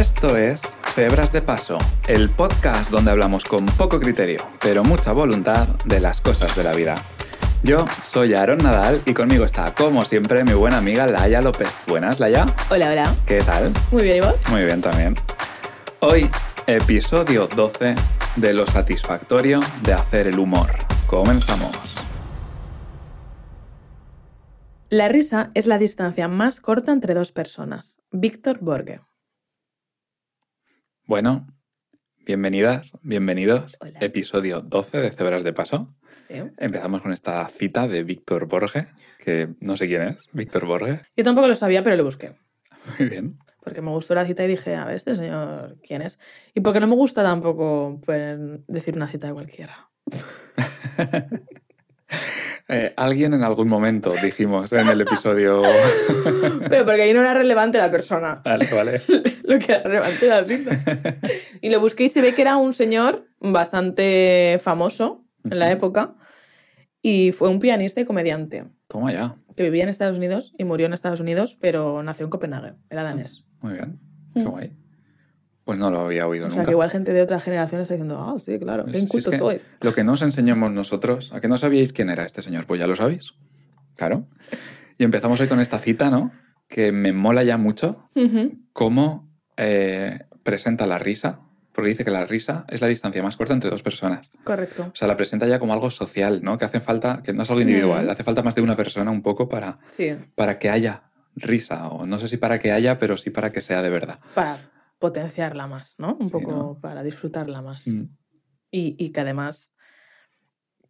Esto es Cebras de Paso, el podcast donde hablamos con poco criterio, pero mucha voluntad de las cosas de la vida. Yo soy Aaron Nadal y conmigo está, como siempre, mi buena amiga Laia López. Buenas, Laia. Hola, hola. ¿Qué tal? Muy bien, ¿y vos? Muy bien también. Hoy, episodio 12 de lo satisfactorio de hacer el humor. Comenzamos. La risa es la distancia más corta entre dos personas. Víctor Borge. Bueno, bienvenidas, bienvenidos. Hola. Episodio 12 de Cebras de Paso. Sí. Empezamos con esta cita de Víctor Borge, que no sé quién es, Víctor Borge. Yo tampoco lo sabía, pero lo busqué. Muy bien. Porque me gustó la cita y dije, a ver, este señor, ¿quién es? Y porque no me gusta tampoco pues, decir una cita de cualquiera. Eh, alguien en algún momento dijimos en el episodio. Pero porque ahí no era relevante la persona. vale, vale. lo que era relevante era la. Y lo busqué y se ve que era un señor bastante famoso en la época. Y fue un pianista y comediante. Toma ya. que vivía en Estados Unidos y murió en Estados Unidos, pero nació en Copenhague, era danés. Muy bien. Qué Mm. guay. Pues no lo había oído O sea, nunca. que igual gente de otra generación está diciendo, ah, sí, claro, qué incultos es que sois. Lo que no os enseñamos nosotros, ¿a que no sabíais quién era este señor? Pues ya lo sabéis. Claro. Y empezamos hoy con esta cita, ¿no? Que me mola ya mucho cómo eh, presenta la risa, porque dice que la risa es la distancia más corta entre dos personas. Correcto. O sea, la presenta ya como algo social, ¿no? Que hace falta, que no es algo individual, Mm. hace falta más de una persona un poco para, Sí, para que haya risa, o no sé si para que haya, pero sí para que sea de verdad. para potenciarla más, ¿no? Un Sí, poco ¿no? para disfrutarla más. Mm. Y, y que además,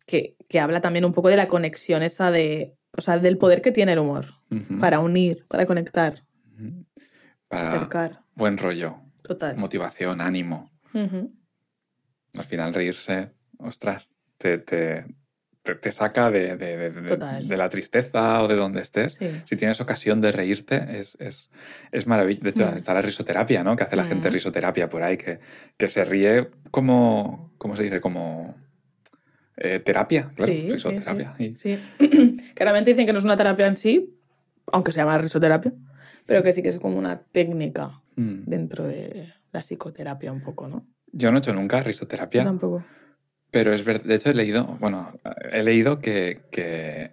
que, que habla también un poco de la conexión esa de, o sea, del poder que tiene el humor, para unir, para conectar. Para acercar. buen rollo, Total. motivación, ánimo. Al final reírse, ostras, te, te, te, te saca de, de- de- de- la tristeza o de donde estés. Sí. Si tienes ocasión de reírte, es, es, es maravilloso. De hecho, Mm. está la risoterapia, ¿no? Que hace la gente Mm. risoterapia por ahí, que, que se ríe como, ¿cómo se dice? Como eh, terapia, claro, Sí, sí, risoterapia. Y- Sí. Claramente dicen que no es una terapia en sí, aunque se llama risoterapia, pero que sí que es como una técnica Mm. dentro de la psicoterapia un poco, ¿no? Yo no he hecho nunca risoterapia. Yo tampoco. Pero es verdad, de hecho he leído, bueno, he leído que, que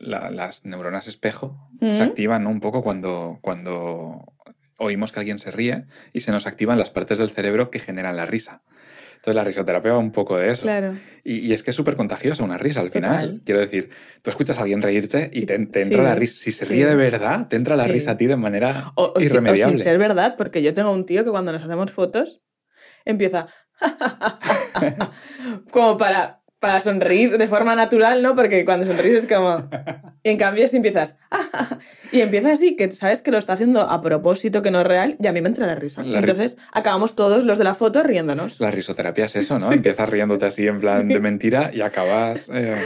la- las neuronas espejo Mm. se activan ¿no? un poco cuando, cuando oímos que alguien se ríe y se nos activan las partes del cerebro que generan la risa. Entonces la risoterapia va un poco de eso. Claro. Y, y es que es súper contagiosa una risa al final. Total. Quiero decir, tú escuchas a alguien reírte y te, te Sí, entra la risa. Si se sí. ríe de verdad, te entra la Sí. risa a ti de manera O, o si- o irremediable. sin ser verdad, porque yo tengo un tío que cuando nos hacemos fotos empieza como para, para sonreír de forma natural, ¿no? Porque cuando sonríes es como... Y en cambio si empiezas... Y empieza así, que sabes que lo está haciendo a propósito, que no es real, y a mí me entra la risa. La Entonces acabamos todos los de la foto riéndonos. La risoterapia es eso, ¿no? Sí. Empiezas riéndote así en plan de mentira y acabas... eh,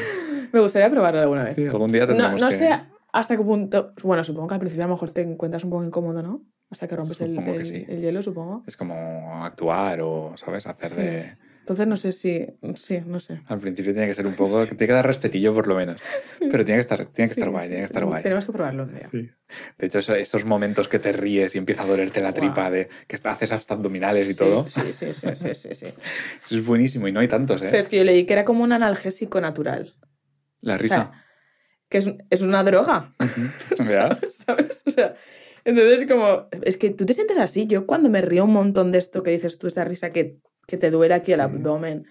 Me gustaría probarlo alguna vez. sí, algún día No, tendremos no que... sé hasta qué punto. Bueno, supongo que al principio a lo mejor te encuentras un poco incómodo, ¿no? Hasta que rompes el, que el- sí. el hielo, supongo. Es como actuar o, ¿sabes? Hacer Sí. de... Entonces no sé si. Sí, no sé. Al principio tiene que ser un poco... Tiene que dar respetillo por lo menos. Pero tiene que estar, tiene que estar Sí, guay, tiene que estar guay. Tenemos que probarlo un día. Sí. De hecho, eso- esos momentos que te ríes y empieza a dolerte la Guau. tripa, de que haces hasta abdominales y Sí, todo, Sí, sí, sí, sí, sí, sí. eso es buenísimo y no hay tantos, ¿eh? Pero es que yo leí que era como un analgésico natural. La risa. Que es, es una droga. ¿Verdad? ¿Sabes? O sea. Entonces, como. Es que tú te sientes así. Yo cuando me río un montón de esto que dices tú, esta risa que, que te duele aquí el abdomen,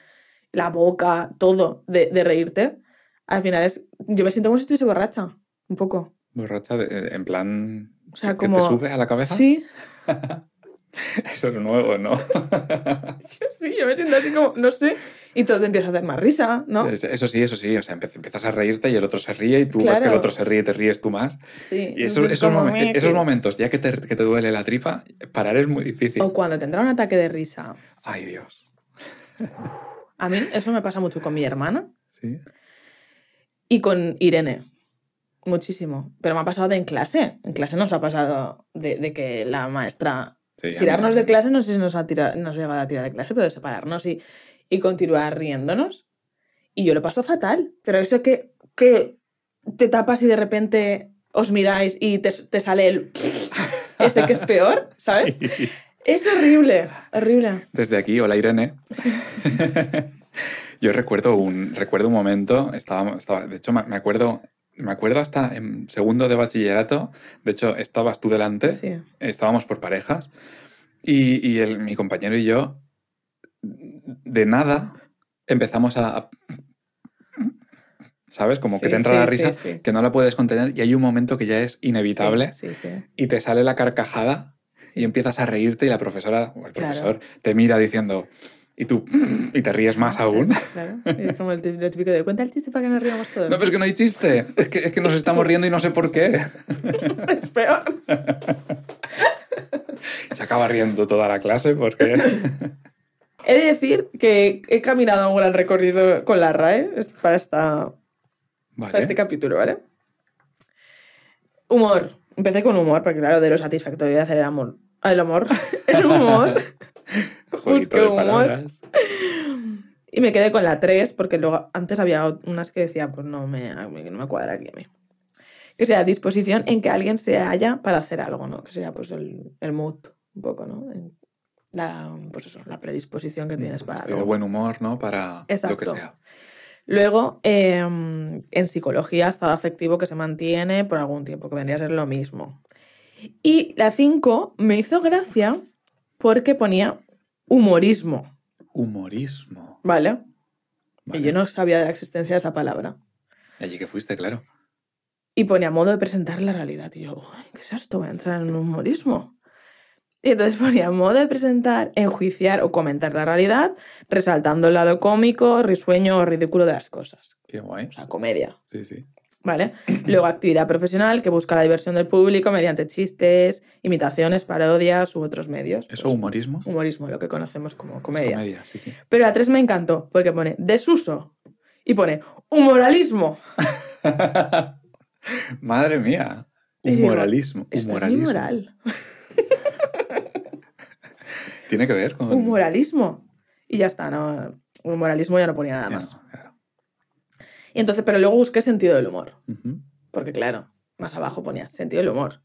la boca, todo, de, de reírte, al final es. Yo me siento como si estuviese borracha. Un poco. Borracha, de- en plan... O sea, ¿Que como. te sube a la cabeza? Sí. Eso es nuevo, ¿no? Yo sí, yo me siento así como, no sé. Y todo te empieza a hacer más risa, ¿no? Es- Eso sí, eso sí. O sea, empiezas a reírte y el otro se ríe y tú ves que el Claro. otro se ríe y te ríes tú más. Sí. Y esos, entonces esos, momen- esos momentos, ya que te, que te duele la tripa, parar es muy difícil. O cuando tendrá un ataque de risa. Ay, Dios. A mí eso me pasa mucho con mi hermana Sí. y con Irene. Muchísimo. Pero me ha pasado de en clase. En clase nos ha pasado de, de que la maestra... Sí, Tirarnos de clase, no sé si nos ha, tira- nos ha llegado a tirar de clase, pero de separarnos y, y continuar riéndonos. Y yo lo paso fatal. Pero eso que, que te tapas y de repente os miráis y te, te sale el... ese que es peor, ¿sabes? Es horrible, horrible. Desde aquí, hola Irene. Yo recuerdo un, recuerdo un momento, estaba, estaba, de hecho me me acuerdo, me acuerdo hasta en segundo de bachillerato, de hecho estabas tú delante, Sí. estábamos por parejas, y, y el- mi compañero y yo, de nada, empezamos a... ¿Sabes? Como que Sí, te entra sí, la risa, sí. que no la puedes contener y hay un momento que ya es inevitable y te sale la carcajada y empiezas a reírte y la profesora o el Claro. profesor te mira diciendo y tú y te ríes más aún. Claro. Es como el típico de cuenta el chiste para que nos riamos todos. No, pero es que no hay chiste. Es que, es que nos estamos riendo y no sé por qué. es peor. Se acaba riendo toda la clase porque... He de decir que he caminado un gran recorrido con la RAE para, esta, para este Vale. capítulo, ¿vale? Humor. Empecé con humor, porque claro, de lo satisfactorio de hacer el amor. El amor. El humor. De humor. Y me quedé con la 3, porque luego antes había unas que decía, pues no me, no me cuadra aquí a mí. Que sea disposición en que alguien se halla para hacer algo, ¿no? Que sea pues el, el mood, un poco, ¿no? En La, pues eso, la predisposición que tienes para Estoy de buen humor, ¿no? Para lo que sea. Luego, eh, en psicología, estado afectivo que se mantiene por algún tiempo, que vendría a ser lo mismo. Y la 5 me hizo gracia porque ponía humorismo, Humorismo. ¿vale? Vale. Y yo no sabía de la existencia de esa palabra. Allí que fuiste, claro. Y ponía modo de presentar la realidad. Y yo, "Uy, ¿qué es esto? Voy a entrar en humorismo. Y entonces ponía modo de presentar, enjuiciar o comentar la realidad, resaltando el lado cómico, risueño o ridículo de las cosas. Qué guay. O sea, comedia. Sí, sí. ¿Vale? Luego, actividad profesional que busca la diversión del público mediante chistes, imitaciones, parodias u otros medios. ¿Eso Pues, humorismo? humorismo, lo que conocemos como Es comedia. comedia, sí, sí. Pero la 3 me encantó porque pone desuso y pone humoralismo. Madre mía. Humoralismo. Es mi Humoralismo. moral. Tiene que ver con. Humoralismo. Y ya está, ¿no? Humoralismo ya no ponía nada más. no, claro. Y entonces, pero luego busqué sentido del humor. Porque claro, más abajo ponía sentido del humor.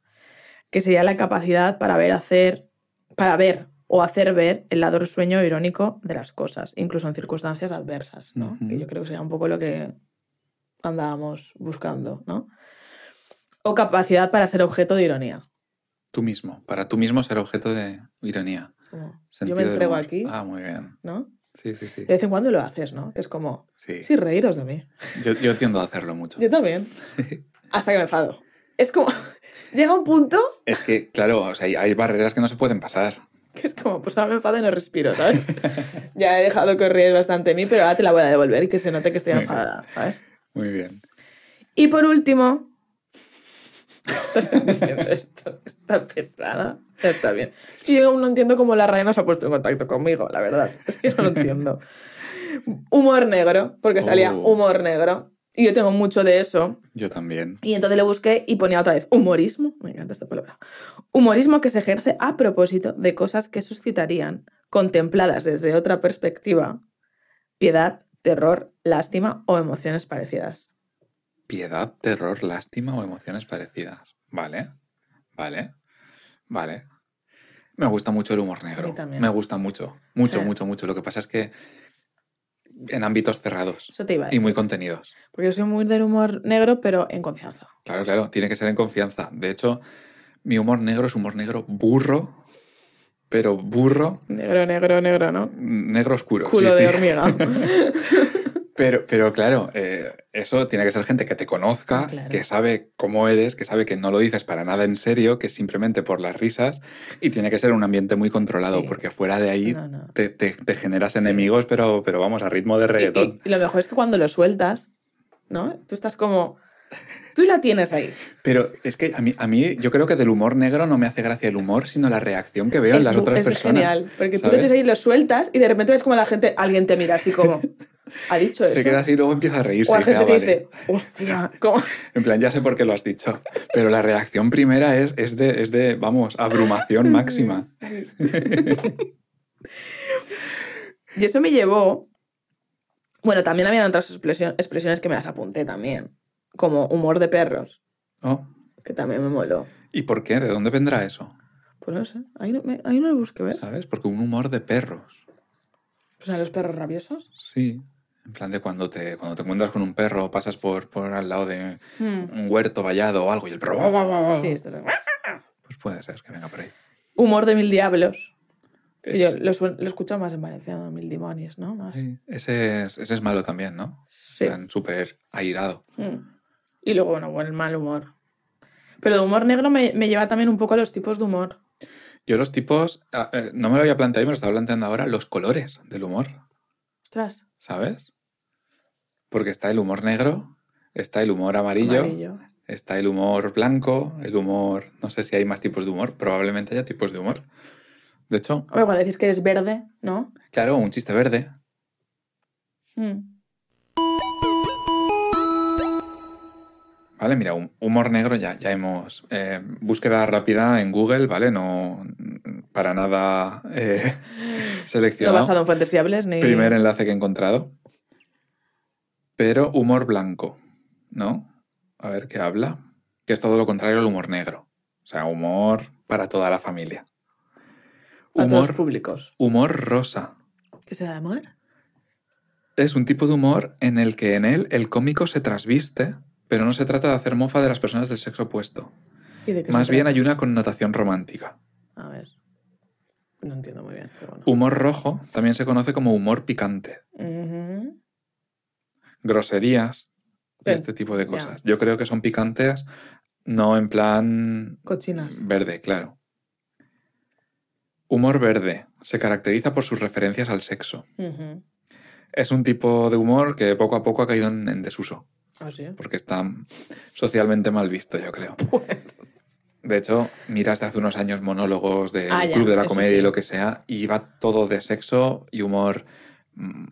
Que sería la capacidad para ver, hacer, para ver o hacer ver el lado risueño e irónico de las cosas, incluso en circunstancias adversas, ¿no? Ujú. Que yo creo que sería un poco lo que andábamos buscando, ¿no? O capacidad para ser objeto de ironía. Tú mismo. Para tú mismo ser objeto de ironía. Yo me entrego aquí, Ah, muy bien. ¿no? Sí, sí, sí. De vez en cuando lo haces, ¿no? Que es como, Sí. sí, reíros de mí. Yo, yo tiendo a hacerlo mucho. Yo también. Hasta que me enfado. Es como, llega un punto Es que, claro, o sea, hay, barreras que no se pueden pasar. que es como, pues ahora me enfado y no respiro, ¿sabes? ya he dejado ríes bastante de mí, pero ahora te la voy a devolver y que se note que estoy enfadada, ¿sabes? Muy bien. Y por último, esto está pesada, está bien. Es que yo aún no entiendo cómo la no se ha puesto en contacto conmigo, la verdad. Es que no lo entiendo. Humor negro, porque salía Oh. humor negro. Y yo tengo mucho de eso. Yo también. Y entonces le busqué y ponía otra vez humorismo. Me encanta esta palabra. Humorismo que se ejerce a propósito de cosas que suscitarían, contempladas desde otra perspectiva, piedad, terror, lástima o emociones parecidas. Piedad, terror, lástima o emociones parecidas. Vale. Vale. Vale. Me gusta mucho el humor negro. A mí también. Me gusta mucho. Mucho, Sí. mucho, mucho. Lo que pasa es que en ámbitos cerrados Eso te iba a y muy contenidos. Porque yo soy muy del humor negro, pero en confianza. Claro, claro. Tiene que ser en confianza. De hecho, mi humor negro es humor negro burro, pero burro, Negro, negro, negro, ¿no? negro oscuro. Culo sí, de sí. hormiga. Pero, pero claro, eh, eso tiene que ser gente que te conozca, Claro. que sabe cómo eres, que sabe que no lo dices para nada en serio, que es simplemente por las risas, y tiene que ser un ambiente muy controlado, Sí. porque fuera de ahí No, no. Te, te- te generas Sí. enemigos, pero, pero vamos, a ritmo de reggaetón. y- y lo mejor es que cuando lo sueltas, ¿no? Tú estás como... Tú la tienes ahí. Pero es que a mí, a mí, yo creo que del humor negro no me hace gracia el humor, sino la reacción que veo en es, las otras es personas. genial. Porque tú lo ¿sabes? tienes ahí, lo sueltas y de repente ves como la gente, alguien te mira así como... ¿Ha dicho eso? Se queda así y luego empieza a reírse. o dice, gente "Ah, que vale". dice, hostia, ¿cómo? En plan, ya sé por qué lo has dicho. Pero la reacción primera es, es, de, es de, vamos, abrumación máxima. Y eso me llevó. Bueno, también habían otras expresio- expresiones que me las apunté también. Como humor de perros, Oh, que también me moló. ¿Y por qué? ¿De dónde vendrá eso? Pues no sé, ahí no, ahí no lo busqué ver. ¿sabes? Porque un humor de perros. O sea, los perros rabiosos. Sí. En plan de cuando te, cuando te encuentras con un perro, pasas por, por al lado de Hmm. un huerto vallado o algo y el perro... Sí, esto es... Pues puede ser que venga por ahí. Humor de mil diablos. Es- Yo lo, lo escucho más en valenciano, mil demonios, ¿no? Más. sí, ese, es, ese es malo también, ¿no? Sí. Plan, Súper airado. Mm. Y luego, bueno, bueno, el mal humor. Pero de humor negro me, me lleva también un poco a los tipos de humor. Yo los tipos, ah, eh, no me lo había planteado y me lo estaba planteando ahora, los colores del humor, Ostras. ¿sabes? Porque está el humor negro, está el humor amarillo, Amarillo. está el humor blanco, el humor, no sé si hay más tipos de humor, probablemente haya tipos de humor. De hecho, Hombre, cuando decís que eres verde, ¿no? claro, un chiste verde. Mm. Vale, mira, hum- humor negro ya, ya hemos. eh, búsqueda rápida en Google, ¿vale? No para nada eh, No seleccionado. basado en fuentes fiables ni. Primer enlace que he encontrado. Pero humor blanco, ¿no? A ver qué habla. Que es todo lo contrario al humor negro. O sea, humor para toda la familia. A todos Humor, públicos. humor rosa. ¿Qué se da de amor? Es un tipo de humor en el que en él el cómico se trasviste, pero no se trata de hacer mofa de las personas del sexo opuesto. ¿Y de qué Más bien hay una connotación romántica. A ver. No entiendo muy bien, pero bueno. Humor rojo también se conoce como humor picante. Groserías y este tipo de ya. cosas. Yo creo que son picantes, no en plan Cochinas. verde, claro. Humor verde se caracteriza por sus referencias al sexo. Es un tipo de humor que poco a poco ha caído en, en desuso, Ah, sí. porque está socialmente mal visto, yo creo. Pues. De hecho, miras de hace unos años monólogos del Ah, ya, Club de la Comedia sí. y lo que sea, y va todo de sexo y humor mm,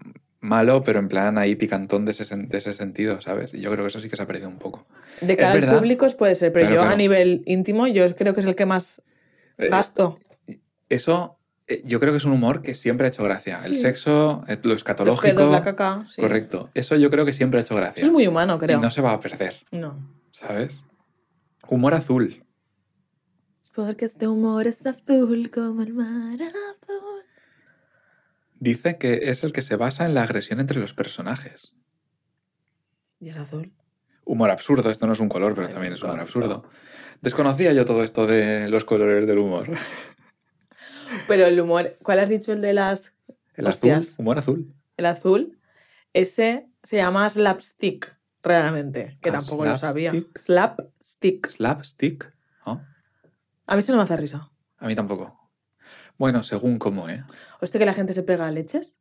malo, pero en plan ahí picantón de ese, de ese sentido, ¿sabes? Y yo creo que eso sí que se ha perdido un poco. De cara al público puede ser, pero Claro, yo claro. a nivel íntimo, yo creo que es el que más Eh, gasto. Eso eh, yo creo que es un humor que siempre ha hecho gracia. El Sí. sexo, eh, lo Los escatológico. pedos, la caca. sí. Correcto. Eso yo creo que siempre ha hecho gracia. Eso es muy humano, creo. Y no se va a perder, No. ¿sabes? Humor azul. Porque este humor es azul como el mar azul. Dice que es el que se basa en la agresión entre los personajes. Y es azul. Humor absurdo, esto no es un color, pero Ay, también es humor absurdo. Desconocía yo todo esto de los colores del humor. Pero el humor, ¿cuál has dicho el de las El Hostias. azul, humor azul. el azul? Ese se llama slapstick, realmente, que Ah, tampoco lo sabía. slapstick. Slapstick. A mí eso no me hace risa. A mí tampoco. Bueno, según cómo, ¿eh? ¿O este que la gente se pega a leches?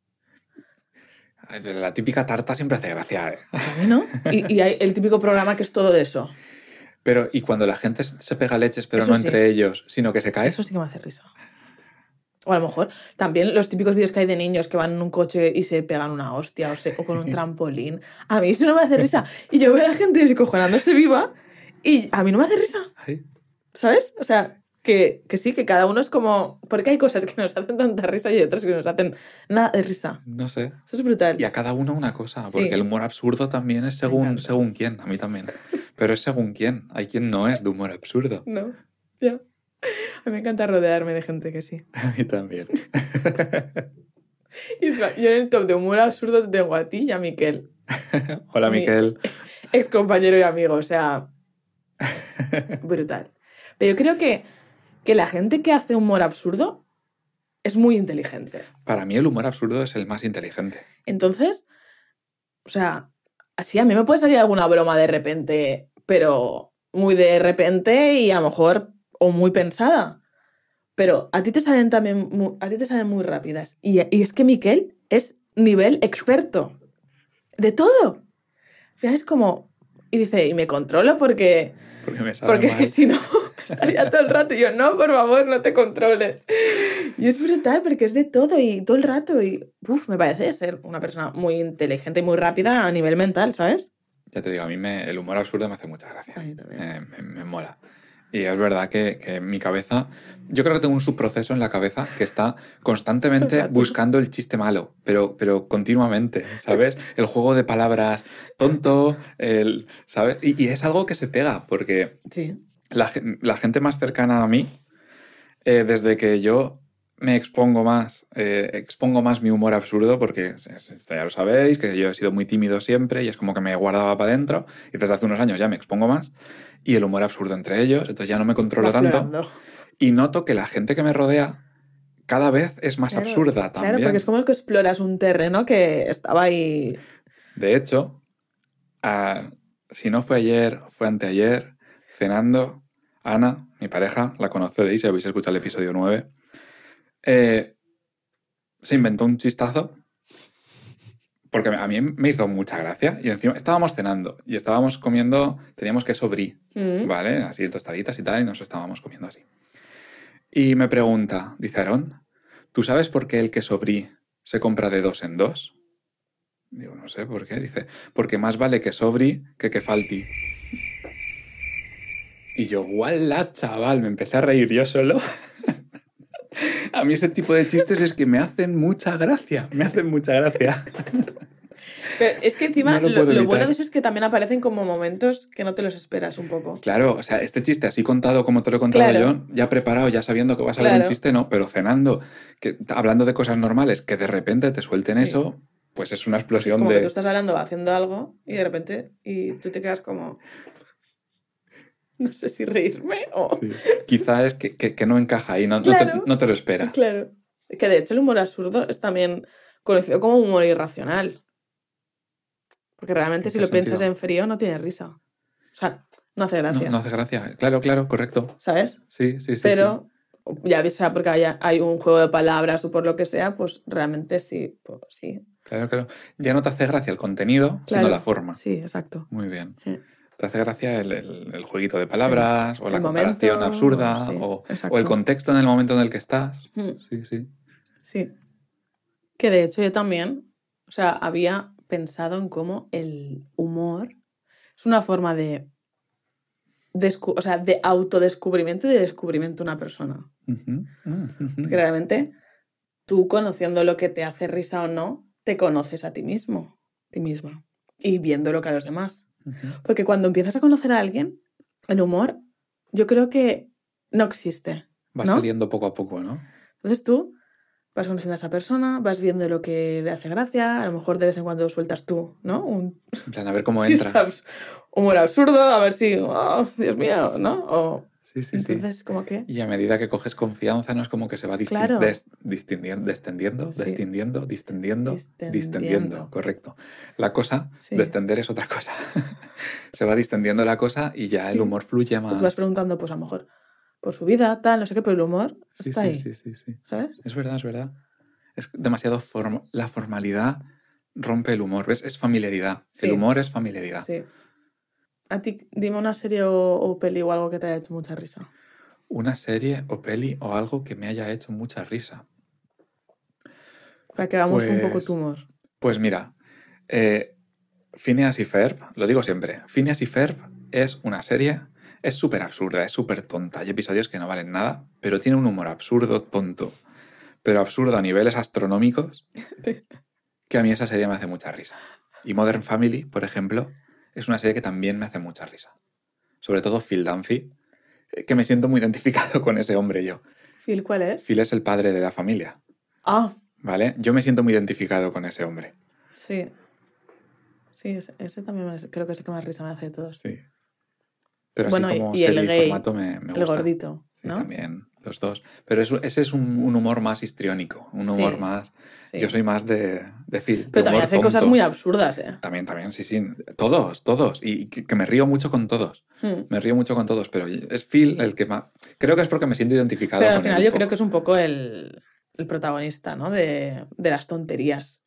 La típica tarta siempre hace gracia, ¿eh? A mí no. Y, y hay el típico programa que es todo de eso. Pero, y cuando la gente se pega leches, pero Eso no sí. entre ellos, sino que se cae. Eso sí que me hace risa. O a lo mejor también los típicos vídeos que hay de niños que van en un coche y se pegan una hostia o, se- o con un trampolín. A mí eso no me hace risa. Y yo veo a la gente descojonándose viva y a mí no me hace risa. ¿Sabes? O sea, que, que sí, que cada uno es como... Porque hay cosas que nos hacen tanta risa y otras que nos hacen nada de risa. no sé. Eso es brutal. Y a cada uno una cosa, Sí. porque el humor absurdo también es según, según quién, a mí también. Pero es según quién. Hay quien no es de humor absurdo. No, ya. A mí me encanta rodearme de gente que sí. A mí también. Y yo en el top de humor absurdo tengo a ti y a Miquel. Hola, Mi- Miquel. ex compañero y amigo, o sea, brutal. Pero yo creo que, que la gente que hace humor absurdo es muy inteligente. Para mí el humor absurdo es el más inteligente. Entonces, o sea, así a mí me puede salir alguna broma de repente, pero muy de repente y a lo mejor, o muy pensada. Pero a ti te salen también, mu- a ti te salen muy rápidas. Y, y es que Miquel es nivel experto. De todo. Al final es como, y dice, y me controlo porque... Porque me sabe Porque es que si no, estaría todo el rato. Y yo, no, por favor, no te controles. Y es brutal porque es de todo y todo el rato. Y, uf, me parece ser una persona muy inteligente y muy rápida a nivel mental, ¿sabes? Ya te digo, a mí me, el humor absurdo me hace mucha gracia. A mí también. Eh, me, me mola. Y es verdad que, que mi cabeza, yo creo que tengo un subproceso en la cabeza que está constantemente buscando el chiste malo, pero, pero continuamente, ¿sabes? El juego de palabras tonto, el, ¿sabes? Y, y es algo que se pega, porque Sí. La, gen- la gente más cercana a mí Eh, desde que yo me expongo más, eh, expongo más mi humor absurdo, porque ya lo sabéis, que yo he sido muy tímido siempre y es como que me guardaba para adentro, y desde hace unos años ya me expongo más, y el humor absurdo entre ellos, entonces ya no me controlo Va tanto, y noto que la gente que me rodea cada vez es más Claro, absurda también. Claro, porque es como que exploras un terreno que estaba ahí. De hecho, ah, si no fue ayer, fue anteayer, cenando, Ana, mi pareja, la conoceréis si habéis escuchado el episodio 9, eh, se inventó un chistazo porque a mí me hizo mucha gracia y encima estábamos cenando y estábamos comiendo, teníamos queso brie, Mm. ¿vale? Así tostaditas y tal, y nos estábamos comiendo así. Y me pregunta, dice Aarón, ¿tú sabes por qué el queso brie se compra de dos en dos? Digo, no sé por qué. Dice, porque más vale que sobri que que falti. Y yo, ¡guala, chaval! Me empecé a reír yo solo. a mí ese tipo de chistes es que me hacen mucha gracia. Me hacen mucha gracia. Pero es que encima No lo bueno de eso es que también aparecen como momentos que no te los esperas un poco. Claro, o sea, este chiste así contado como te lo he contado Claro. yo, ya preparado, ya sabiendo que vas a ver un Claro. chiste, no, pero cenando, que, hablando de cosas normales, que de repente te suelten Sí. eso, pues es una Es explosión como que tú estás hablando, haciendo algo y de repente y tú te quedas como no sé si reírme o Sí. Quizá es que, que- que no encaja ahí, no, no te- no te lo esperas. claro. Que de hecho el humor absurdo es también conocido como humor irracional. Porque realmente ¿En si lo piensas en frío no tiene risa. O sea, no hace gracia. no hace gracia. Claro, claro, correcto. ¿Sabes? Sí, sí, sí. Pero ya sea porque haya, hay un juego de palabras o por lo que sea, pues realmente sí, pues sí. sí. Claro, claro. Ya no te hace gracia el contenido, Claro. sino la forma. Sí, exacto. Muy bien. Sí. Te hace gracia el, el- el jueguito de palabras, o la El comparación momento, absurda, sí, o, el contexto en el momento en el que estás. Mm. Sí, sí. Sí. Que de hecho yo también, o sea, había pensado en cómo el humor es una forma de, descu- o sea, de autodescubrimiento y de descubrimiento de una persona. Porque realmente tú conociendo lo que te hace risa o no, te conoces a ti mismo, ti misma, y viendo lo que a los demás. Porque cuando empiezas a conocer a alguien, el humor, yo creo que no existe. Va ¿No? saliendo poco a poco, ¿no? Entonces tú vas conociendo a esa persona, vas viendo lo que le hace gracia, a lo mejor de vez en cuando sueltas tú, ¿no? Un En plan, a ver cómo entra. humor absurdo, a ver si, oh, Dios mío, ¿no? O, Sí, sí, sí. entonces, como que... Y a medida que coges confianza, no es como que se va Claro. des- distindiendo, descendiendo, Sí. descendiendo, distendiendo, Distendiendo. distendiendo, correcto. La cosa, Sí. descender es otra cosa. se va distendiendo la cosa y ya el Sí. humor fluye Tú más. vas preguntando, pues a lo mejor, por su vida, tal, no sé qué, pero el humor Sí, está sí, ahí, sí, sí, sí. ¿sabes? Es verdad, es verdad. Es demasiado form- la formalidad rompe el humor. ¿Ves? Es familiaridad. Sí. El humor es familiaridad. Sí. A ti, dime una serie o, o peli o algo que te haya hecho mucha risa. Una serie o peli o algo que me haya hecho mucha risa. Para que hagamos un poco Pues- tu humor. Pues mira, eh, Phineas y Ferb, lo digo siempre, Phineas y Ferb es una serie, es súper absurda, es súper tonta. Hay episodios que no valen nada, pero tiene un humor absurdo, tonto, pero absurdo a niveles astronómicos, que a mí esa serie me hace mucha risa. Y Modern Family, por ejemplo, es una serie que también me hace mucha risa. Sobre todo Phil Dunphy, eh, que me siento muy identificado con ese hombre yo. Phil, ¿cuál es? Phil es el padre de la familia, Ah, ¿vale? Yo me siento muy identificado con ese hombre. sí. Sí, ese, ese también creo que es el que más risa me hace de todos. Sí. Pero Bueno, así como y el gay, formato me, me el gordito, Sí, también, los dos. Pero ese es un, un humor más histriónico, un humor Sí, más... Sí. Yo soy más de, de Phil. de Pero también hace cosas muy absurdas, ¿eh? También, también, sí, sí. Todos, todos. Y que, que me río mucho con todos. Hmm. Me río mucho con todos, pero es Phil el que más... Creo que es porque me siento identificado Pero al con final él yo creo que es un poco el, el protagonista, ¿no? De, de las tonterías.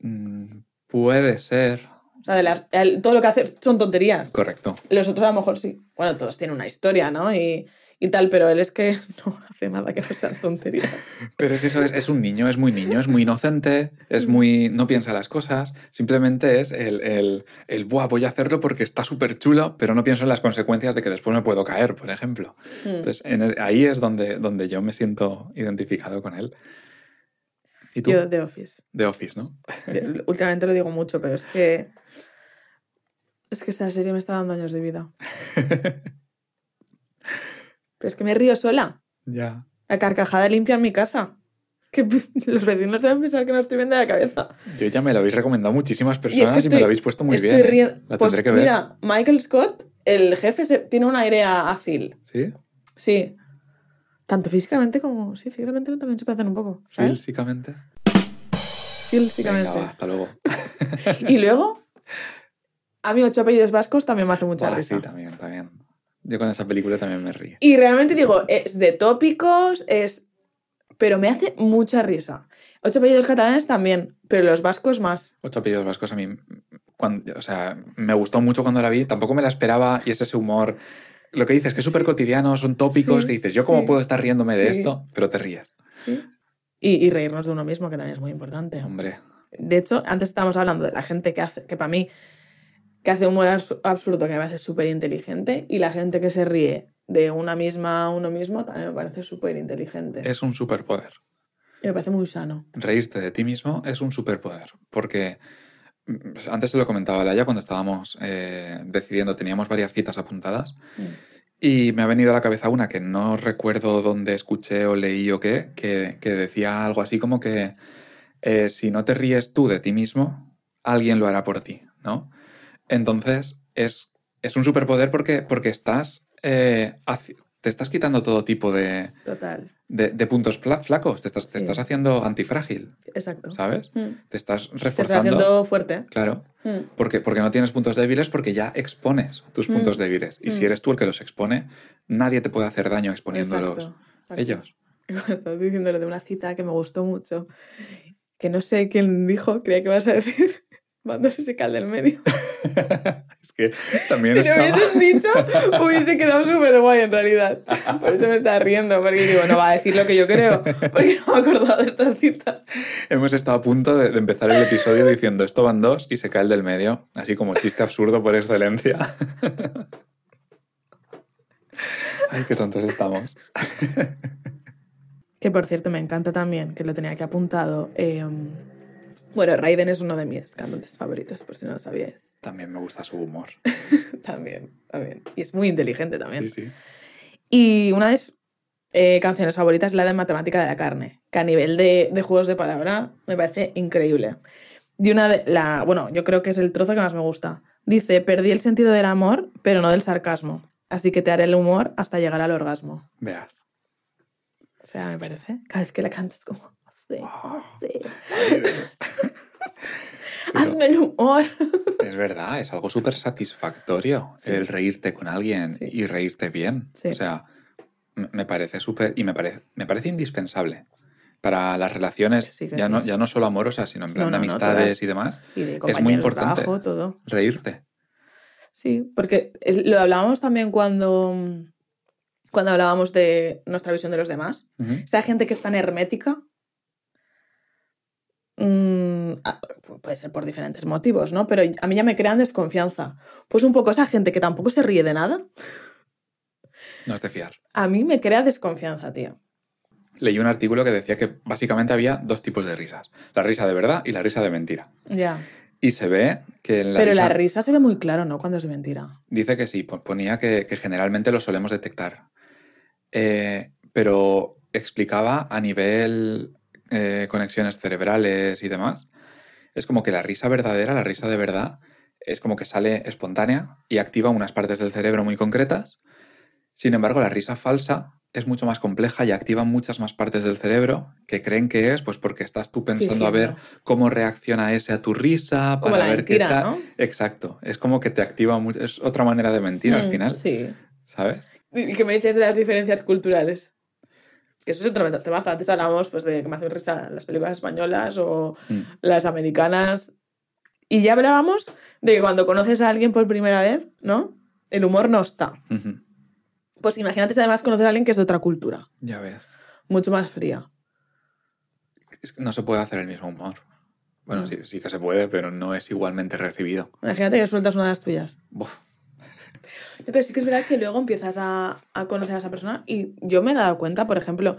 Mm, Puede ser. O sea, de las, el- todo lo que hace son tonterías. Correcto. Los otros a lo mejor sí. Bueno, todos tienen una historia, ¿no? Y, y tal, pero él es que no hace nada que no sean tonterías. Pero es eso, es, es un niño, es muy niño, es muy inocente, es muy. no piensa las cosas. Simplemente es el, el, el Buah, voy a hacerlo porque está súper chulo, pero no pienso en las consecuencias de que después me puedo caer, por ejemplo. Hmm. Entonces, en el- ahí es donde, donde yo me siento identificado con él. ¿Y tú? Yo, The Office. The Office, ¿no? Yo últimamente lo digo mucho, pero es que. Es que esa serie me está dando años de vida. Pero es que me río sola. Ya. La carcajada limpia en mi casa. Que los vecinos deben pensar que no estoy bien de la cabeza. Yo ya me lo habéis recomendado muchísimas Y personas y, me lo habéis puesto muy bien. ¿eh? La Pues tendré que ver. mira, Michael Scott, el jefe, se- tiene un aire a, a Phil. ¿Sí? Sí. Tanto físicamente como. Sí, físicamente también se parecen un poco. ¿sabes? Físicamente. Venga, físicamente. va, hasta luego. Y luego, a mí ocho apellidos vascos también me hace mucha Buah, risa. sí, también, también. Yo con esa película también me río. Y realmente digo, es de tópicos, es. Pero me hace mucha risa. Ocho apellidos catalanes también, pero los vascos más. Ocho apellidos vascos a mí, cuando, o sea, me gustó mucho cuando la vi, tampoco me la esperaba y es ese humor, lo que dices, que es súper cotidiano, son tópicos, Sí, que dices, yo cómo sí. puedo estar riéndome de esto, pero te ríes. Sí. Y, y reírnos de uno mismo, que también es muy importante. Hombre, De hecho, antes estábamos hablando de la gente que hace, que para mí, que hace humor abs- absurdo, que me parece súper inteligente, y la gente que se ríe de una misma, uno mismo, también me parece súper inteligente. es un superpoder. Y me parece muy sano. Reírte de ti mismo es un superpoder, porque mm, antes se lo comentaba a Laia cuando estábamos eh, decidiendo, teníamos varias citas apuntadas y me ha venido a la cabeza una que no recuerdo dónde escuché o leí o qué, que, que decía algo así como que eh, si no te ríes tú de ti mismo, alguien lo hará por ti, ¿no? Entonces es, es un superpoder porque, porque estás, eh, te estás quitando todo tipo de, Total. de, de puntos fla- flacos, te estás, te estás haciendo antifrágil, Exacto. ¿sabes? Mm. Te estás Te estás reforzando. haciendo fuerte. Claro, Mm. porque, porque no tienes puntos débiles, porque ya expones tus Mm. puntos débiles. Y si eres tú el que los expone, nadie te puede hacer daño exponiéndolos Exacto, exacto. ellos. Estabas diciendo lo de una cita que me gustó mucho, que no sé quién dijo, creía que ibas a decir, Bandos y se cae del medio. es que también si lo estaba- hubieses dicho, hubiese quedado súper guay en realidad. Por eso me estaba riendo, porque digo, no va a decir lo que yo creo, porque no me he acordado de esta cita. Hemos estado a punto de, de empezar el episodio diciendo esto van dos y se cae el del medio, así como chiste absurdo por excelencia. Ay, qué tontos estamos. Que por cierto, me encanta también, que lo tenía aquí apuntado. eh, bueno, Raiden es uno de mis cantantes favoritos, por si no lo sabíais. También me gusta su humor. También, también. Y es muy inteligente también. Sí, sí. Y una de mis eh, canciones favoritas es la de Matemática de la Carne, que a nivel de, de juegos de palabra me parece increíble. Y una de la, bueno, yo creo que es el trozo que más me gusta. Dice, perdí el sentido del amor, pero no del sarcasmo. Así que te haré el humor hasta llegar al orgasmo. Veas. O sea, me parece. Cada vez que la cantas como, sé, no sé. Ay, Dios. Pero- Hazme el humor. Es verdad, es algo súper satisfactorio Sí. el reírte con alguien Sí. y reírte bien. Sí. O sea, me parece súper y me parece, me parece indispensable para las relaciones, sí, ya, sí. No, ya no solo amorosas, sino en plan No, de no, amistades y demás. Y de Es muy importante. trabajo, todo. Reírte. Sí, porque es- lo hablábamos también cuando, cuando hablábamos de nuestra visión de los demás. Ujú. Esa gente que es tan hermética. Mm, puede ser por diferentes motivos, ¿no? Pero a mí ya me crean desconfianza. Pues un poco esa gente que tampoco se ríe de nada, No es de fiar. a mí me crea desconfianza, tío. Leí un artículo que decía que básicamente había dos tipos de risas. La risa de verdad y la risa de mentira. Ya. Y se ve que en la Pero risa... la risa se ve muy claro, ¿no? Cuando es de mentira. Dice que sí, po- ponía que, que generalmente lo solemos detectar. Eh, pero explicaba a nivel eh, conexiones cerebrales y demás. Es como que la risa verdadera, la risa de verdad, es como que sale espontánea y activa unas partes del cerebro muy concretas. Sin embargo, la risa falsa es mucho más compleja y activa muchas más partes del cerebro que creen que es, pues porque estás tú pensando a ver cómo reacciona ese a tu risa, Como para la ver qué tal. ¿no? Exacto. Es como que te activa mucho. Es otra manera de mentir al Mm, final, Sí. ¿sabes? ¿Y qué me dices de las diferencias culturales? Que eso es otro temazo. Antes hablamos pues, de que me hacen risa las películas españolas o Mm. las americanas. Y ya hablábamos de que cuando conoces a alguien por primera vez, ¿no? El humor no está. Pues imagínate si además conocer a alguien que es de otra cultura, Ya ves. mucho más fría. Es que no se puede hacer el mismo humor. Bueno, No. sí, sí que se puede, pero no es igualmente recibido. Imagínate que sueltas una de las tuyas. Buf. Pero sí que es verdad que luego empiezas a, a conocer a esa persona y yo me he dado cuenta, por ejemplo,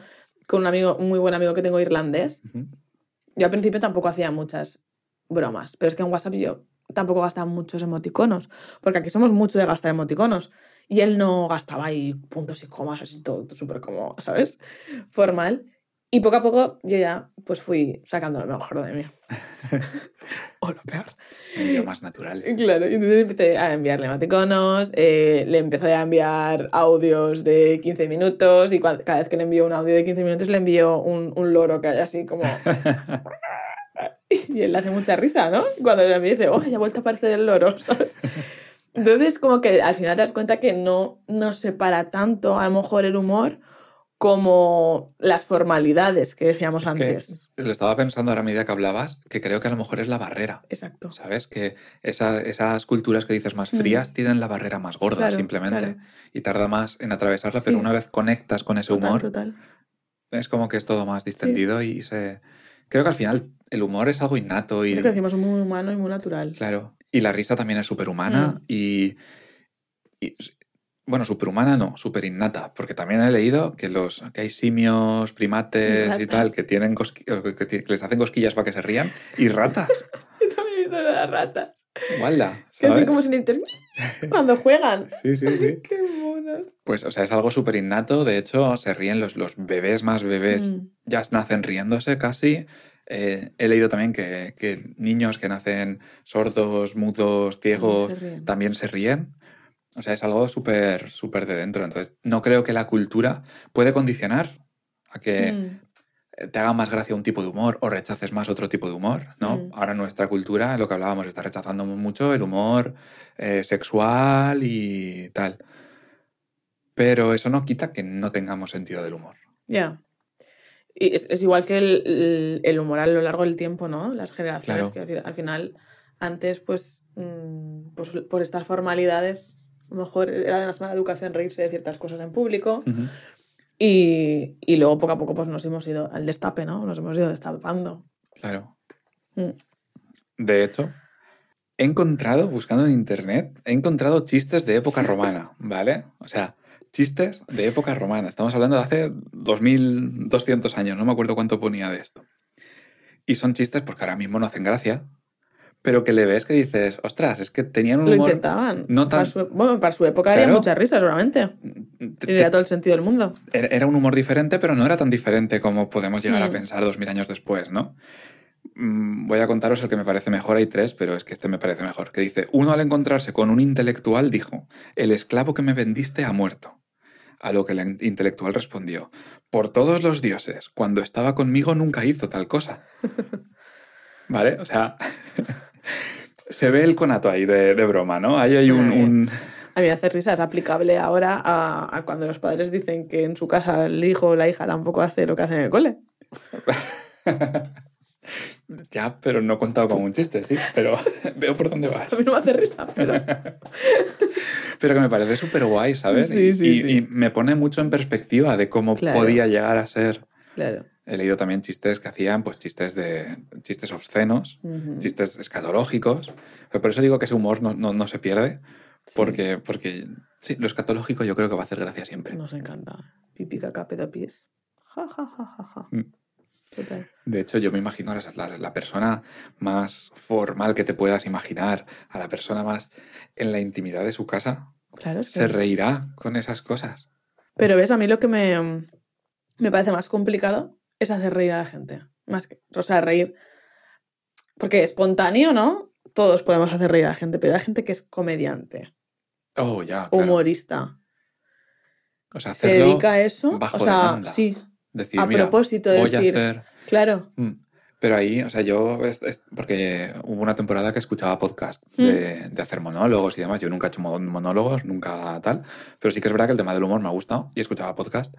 con un amigo, un muy buen amigo que tengo irlandés, yo al principio tampoco hacía muchas bromas, pero es que en WhatsApp yo tampoco gastaba muchos emoticonos, porque aquí somos mucho de gastar emoticonos. Y él no gastaba ahí puntos y comas, así todo súper como, ¿sabes? Formal. Y poco a poco yo ya pues fui sacando lo mejor de mí. o lo peor. Medio más natural. Claro, y entonces empecé a enviarle emoticonos, eh, le empecé a enviar audios de 15 minutos y cada vez que le envío un audio de 15 minutos le envío un, un loro que hay así como... y él le hace mucha risa, ¿no? Cuando le envío dice, oh, ya ha vuelto a aparecer el loro, ¿sabes? Entonces como que al final te das cuenta que no nos separa tanto a lo mejor el humor como las formalidades que decíamos Es que antes. lo estaba pensando ahora a medida que hablabas, que creo que a lo mejor es la barrera. Exacto. ¿Sabes? Que esa- esas culturas que dices más Mm. frías tienen la barrera más gorda, Claro, simplemente. claro. Y tarda más en atravesarla, pero Sí. una vez conectas con ese Total, humor, total. es como que es todo más distendido y se. Creo que al final el humor es algo innato y. Creo que decimos muy humano y muy natural. Claro. Y la risa también es superhumana Mm. y, y- Bueno, superhumana no, superinnata, porque también he leído que los que hay simios, primates y tal, que tienen que, que les hacen cosquillas para que se rían, y ratas. Yo también he visto las ratas. Guala, Que hacen como sonidos cuando juegan. Sí, sí, sí. Qué monas. Pues, o sea, es algo súper innato. De hecho, se ríen los, los bebés más bebés, Mm. ya nacen riéndose casi. Eh, he leído también que, que niños que nacen sordos, mudos, ciegos, se también se ríen. O sea, es algo súper, súper de dentro. Entonces, no creo que la cultura puede condicionar a que Mm. te haga más gracia un tipo de humor o rechaces más otro tipo de humor, ¿no? Mm. Ahora nuestra cultura, lo que hablábamos, está rechazando mucho el humor eh, sexual y tal. Pero eso no quita que no tengamos sentido del humor. Ya. Y es, es igual que el, el- humor a lo largo del tiempo, ¿no? Las generaciones. Claro. al final, antes, pues, mm, pues, por estas formalidades, a lo mejor era de más mala educación reírse de ciertas cosas en público. Y, y luego poco a poco pues nos hemos ido al destape, ¿no? Nos hemos ido destapando. Claro. Mm. De hecho, he encontrado, buscando en internet, he encontrado chistes de época romana, ¿vale? O sea, chistes de época romana. Estamos hablando de hace 2200 años, no me acuerdo cuánto ponía de esto. Y son chistes porque ahora mismo no hacen gracia, pero que le ves que dices, ostras, es que tenían un Lo humor... intentaban. no tan- para su, bueno, para su época Claro. había mucha risa, seguramente. te- Tenía te- todo el sentido del mundo. era un humor diferente, pero no era tan diferente como podemos llegar a Mm. pensar dos mil años después, ¿no? Mm, Voy a contaros el que me parece mejor, hay tres, pero es que este me parece mejor, que dice, uno al encontrarse con un intelectual dijo, el esclavo que me vendiste ha muerto. A lo que el in- intelectual respondió, por todos los dioses, cuando estaba conmigo nunca hizo tal cosa. ¿Vale? O sea, se ve el conato ahí de, de broma, ¿no? Ahí hay un- A mí me hace risa, es aplicable ahora a, a cuando los padres dicen que en su casa el hijo o la hija tampoco hace lo que hace en el cole. Ya, pero no he contado como un chiste, sí, pero veo por dónde vas. A mí no me hace risa, pero... Pero que me parece súper guay, ¿sabes? Sí, y, sí, y- sí. y me pone mucho en perspectiva de cómo Claro. podía llegar a ser. Claro. He leído también chistes que hacían, pues chistes de chistes obscenos, Ujú. chistes escatológicos. Pero por eso digo que ese humor no, no- no se pierde, Sí. porque, porque sí, lo escatológico yo creo que va a hacer gracia siempre. Nos encanta. Pipi, caca, pedo, pies. Ja, ja, ja, ja, ja. Mm. Total. De hecho, yo me imagino a la, la- la persona más formal que te puedas imaginar, a la persona más en la intimidad de su casa, Claro, es que... se reirá con esas cosas. Pero ves, a mí lo que me, me parece más complicado es hacer reír a la gente. Más que, o sea, reír. Porque espontáneo, ¿no? Todos podemos hacer reír a la gente, pero hay gente que es comediante, Oh, ya. claro. humorista. O sea, Se dedica a eso. bajo o sea, demanda. sí. decir, a mira, propósito de voy decir- a hacer. Claro. Mm. Pero ahí, o sea, yo, es- es- porque hubo una temporada que escuchaba podcast Mm. de, de hacer monólogos y demás. Yo nunca he hecho mon- monólogos, nunca tal. Pero sí que es verdad que el tema del humor me ha gustado y escuchaba podcast.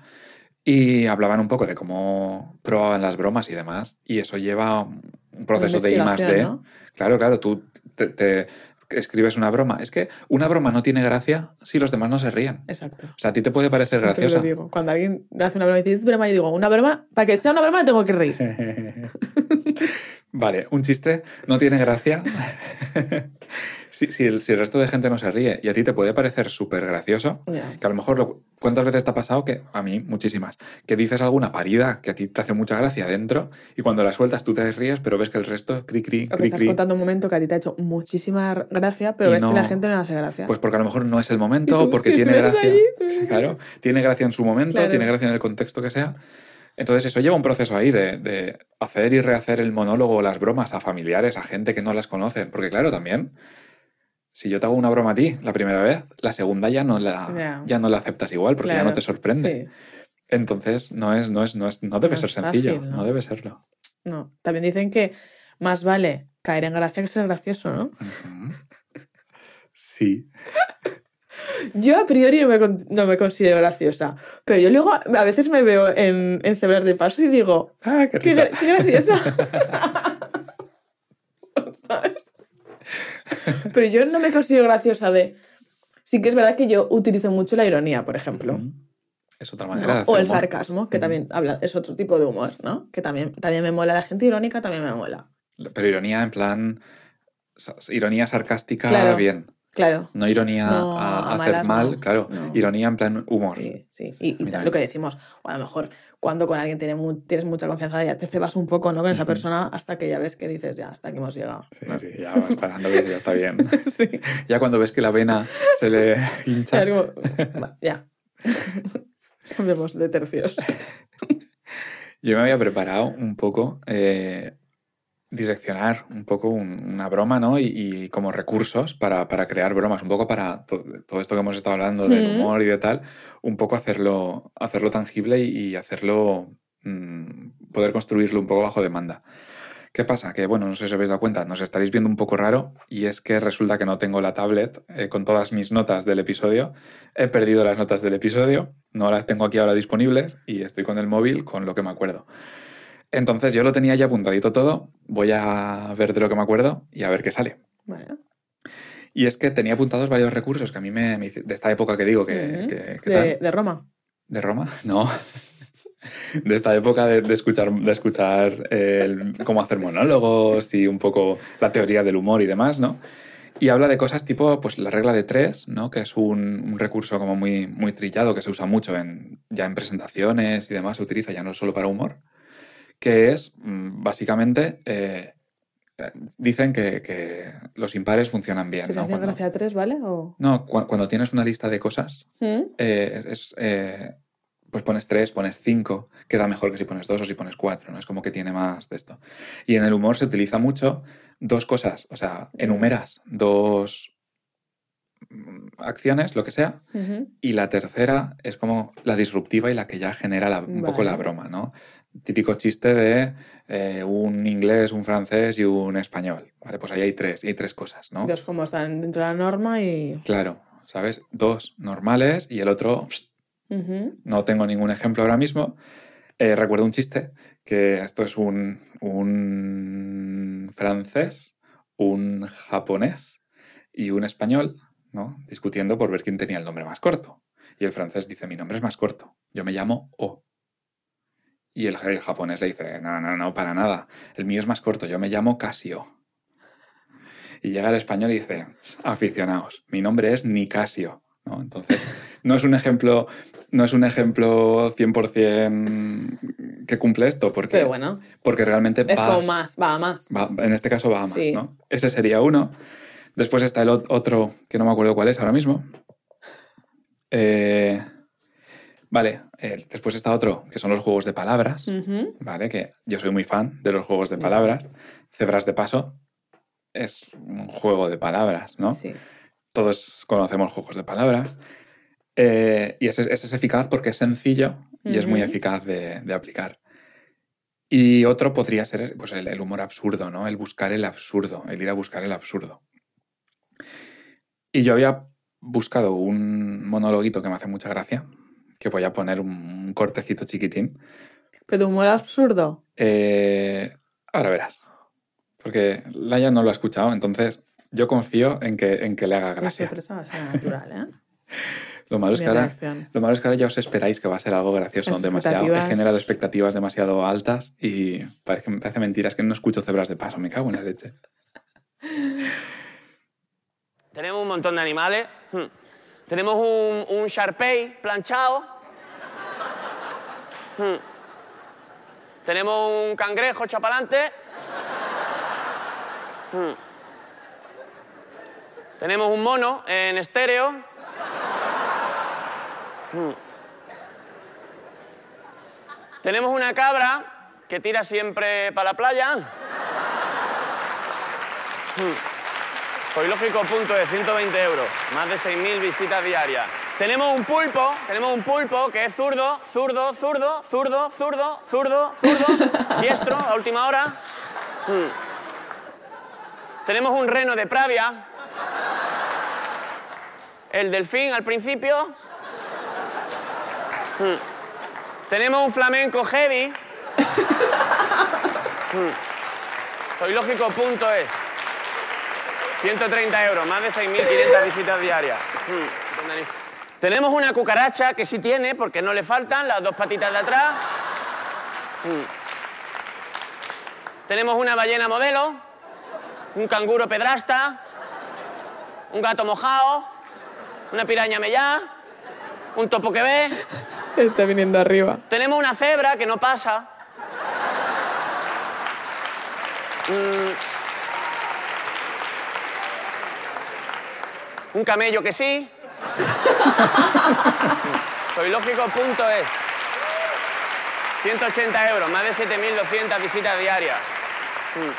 Y hablaban un poco de cómo probaban las bromas y demás. Y eso lleva un proceso de I más D. Claro, claro, tú te, te escribes una broma. Es que una broma no tiene gracia si los demás no se ríen. Exacto. O sea, a ti te puede parecer Siempre graciosa. lo digo. Cuando alguien hace una broma y dice, es broma, yo digo, una broma, para que sea una broma tengo que reír. Vale, un chiste no tiene gracia. si, si el, si el resto de gente no se ríe y a ti te puede parecer súper gracioso, que a lo mejor, lo- ¿cuántas veces te ha pasado que, a mí, muchísimas, que dices alguna parida que a ti te hace mucha gracia dentro y cuando la sueltas tú te ríes, pero ves que el resto, cri, cri, O que cri, estás cri, contando un momento que a ti te ha hecho muchísima gracia, pero Y ves que la gente no le hace gracia. Pues porque a lo mejor no es el momento, tú, porque si tiene gracia. allí, Claro, tiene gracia en su momento, Claro. tiene gracia en el contexto que sea. Entonces eso lleva un proceso ahí de, de hacer y rehacer el monólogo o las bromas a familiares, a gente que no las conocen. Porque claro, también, si yo te hago una broma a ti la primera vez, la segunda ya no la, Ya. ya no la aceptas igual porque ya no te sorprende. Sí. Entonces no es, no es, no es, no debe No ser sencillo, fácil, ¿no? ¿no? debe serlo. No. También dicen que más vale caer en gracia que ser gracioso, ¿no? Sí. Yo a priori no me, no me considero graciosa, pero yo luego a veces me veo en, en cebras de paso y digo, Ah, qué qué graciosa. ¿Sabes? Pero yo no me considero graciosa de... Sí que es verdad que yo utilizo mucho la ironía, por ejemplo. Es otra ¿no? manera de O el humor. sarcasmo, que también habla, es otro tipo de humor, ¿no? Que también, también me mola. La gente irónica también me mola. Pero ironía en plan. Ironía sarcástica, Claro. bien. Claro. No ironía No, a, a hacer mal, no, claro. no. Ironía en plan humor. Sí, sí. Y, lo que decimos, o a lo mejor cuando con alguien tienes mucha confianza ya te cebas un poco ¿no? con esa persona hasta que ya ves que dices, ya, hasta aquí hemos llegado. Sí, sí, ya vas parando que ya está bien. Sí. Ya cuando ves que la vena se le hincha. como, ya. Cambiamos de tercios. Yo me había preparado un poco eh, diseccionar un poco un- una broma, ¿no? Y, y como recursos para, para crear bromas, un poco para to- todo esto que hemos estado hablando del Ujú. humor y de tal, un poco hacerlo, hacerlo tangible y, y hacerlo, mm, poder construirlo un poco bajo demanda. ¿Qué pasa? Que, bueno, no sé si os habéis dado cuenta, nos estaréis viendo un poco raro y es que resulta que no tengo la tablet eh, con todas mis notas del episodio. He perdido las notas del episodio, no las tengo aquí ahora disponibles y estoy con el móvil con lo que me acuerdo. Entonces yo lo tenía ya apuntadito todo, voy a ver de lo que me acuerdo y a ver qué sale. Vale. Y es que tenía apuntados varios recursos que a mí me, me de esta época que digo que, Ujú. que- que de, tal. de Roma. ¿De Roma? No. De esta época de, de escuchar, de escuchar eh, el- cómo hacer monólogos y un poco la teoría del humor y demás, ¿no? Y habla de cosas tipo, pues la regla de tres, ¿no? Que es un, un recurso como muy, muy trillado que se usa mucho en, ya en presentaciones y demás, se utiliza ya no solo para humor, que es mm, básicamente, eh, dicen que, que los impares funcionan bien, ¿no? Cuando- gracia a tres, ¿vale? O... no, cu- cuando tienes una lista de cosas, ¿Mm? eh, es, eh, pues pones tres, pones cinco, queda mejor que si pones dos o si pones cuatro, ¿no? Es como que tiene más de esto. Y en el humor se utiliza mucho dos cosas, o sea, enumeras dos acciones, lo que sea, y la tercera es como la disruptiva y la que ya genera la- un poco la broma, ¿no? Típico chiste de eh, un inglés, un francés y un español, ¿vale? Pues ahí hay tres, hay tres cosas, ¿no? Dos como están dentro de la norma y... Claro, ¿sabes? Dos normales y el otro no tengo ningún ejemplo ahora mismo. Eh, recuerdo un chiste, que esto es un, un francés, un japonés y un español, ¿no? Discutiendo por ver quién tenía el nombre más corto. Y el francés dice, mi nombre es más corto, yo me llamo O. Y el, el japonés le dice, no, no, no, para nada, el mío es más corto, yo me llamo Casio. Y llega el español y dice, aficionados, mi nombre es Nicasio. ¿no? Entonces, no es un ejemplo, no es un ejemplo 100% que cumple esto, porque, Pero bueno, porque realmente es va, más, va a más. va- en este caso va a más, Sí. ¿no? Ese sería uno. Después está el ot- otro, que no me acuerdo cuál es ahora mismo. Eh, vale, eh, después está otro, que son los juegos de palabras. ¿vale? Que yo soy muy fan de los juegos de palabras. Cebras de paso es un juego de palabras, ¿no? Sí. Todos conocemos juegos de palabras. Eh, y ese, ese es eficaz porque es sencillo y es muy eficaz de, de aplicar. Y otro podría ser pues, el, el humor absurdo, ¿no? El buscar el absurdo, el ir a buscar el absurdo. Y yo había buscado un monologuito que me hace mucha gracia, que voy a poner un, cortecito chiquitín. Pero humor absurdo. Eh, ahora verás. Porque Laia no lo ha escuchado, entonces yo confío en que, en que le haga gracia. va a ser natural, ¿eh? Lo malo, es que ahora, lo malo es que ahora ya os esperáis que va a ser algo gracioso. Demasiado, he generado expectativas demasiado altas y parece, parece mentira. Es que no escucho cebras de paso. Me cago en la leche. Tenemos un montón de animales. Hmm. Tenemos un, un Sharpei planchado. Hmm. Tenemos un cangrejo chapalante. Hmm. Tenemos un mono en estéreo. Hmm. Tenemos una cabra que tira siempre para la playa. Zoológico punto de 120 euros, más de 6.000 visitas diarias. Tenemos un pulpo, tenemos un pulpo que es zurdo, zurdo, zurdo, zurdo, zurdo, zurdo, zurdo, diestro a última hora. Hmm. Tenemos un reno de Pravia. El delfín al principio. Hmm. Tenemos un flamenco heavy. Hmm. Zoológico.es. 130 euros, más de 6.500 visitas diarias. Mm. Tenemos una cucaracha que sí tiene, porque no le faltan las dos patitas de atrás. Mm. Tenemos una ballena modelo, un canguro pedrasta, un gato mojado, una piraña mellá, un topo que ve. Está viniendo arriba. Tenemos una cebra que no pasa. Mm. Un camello que sí. Zoológico.es. 180 euros, más de 7.200 visitas diarias. Mm.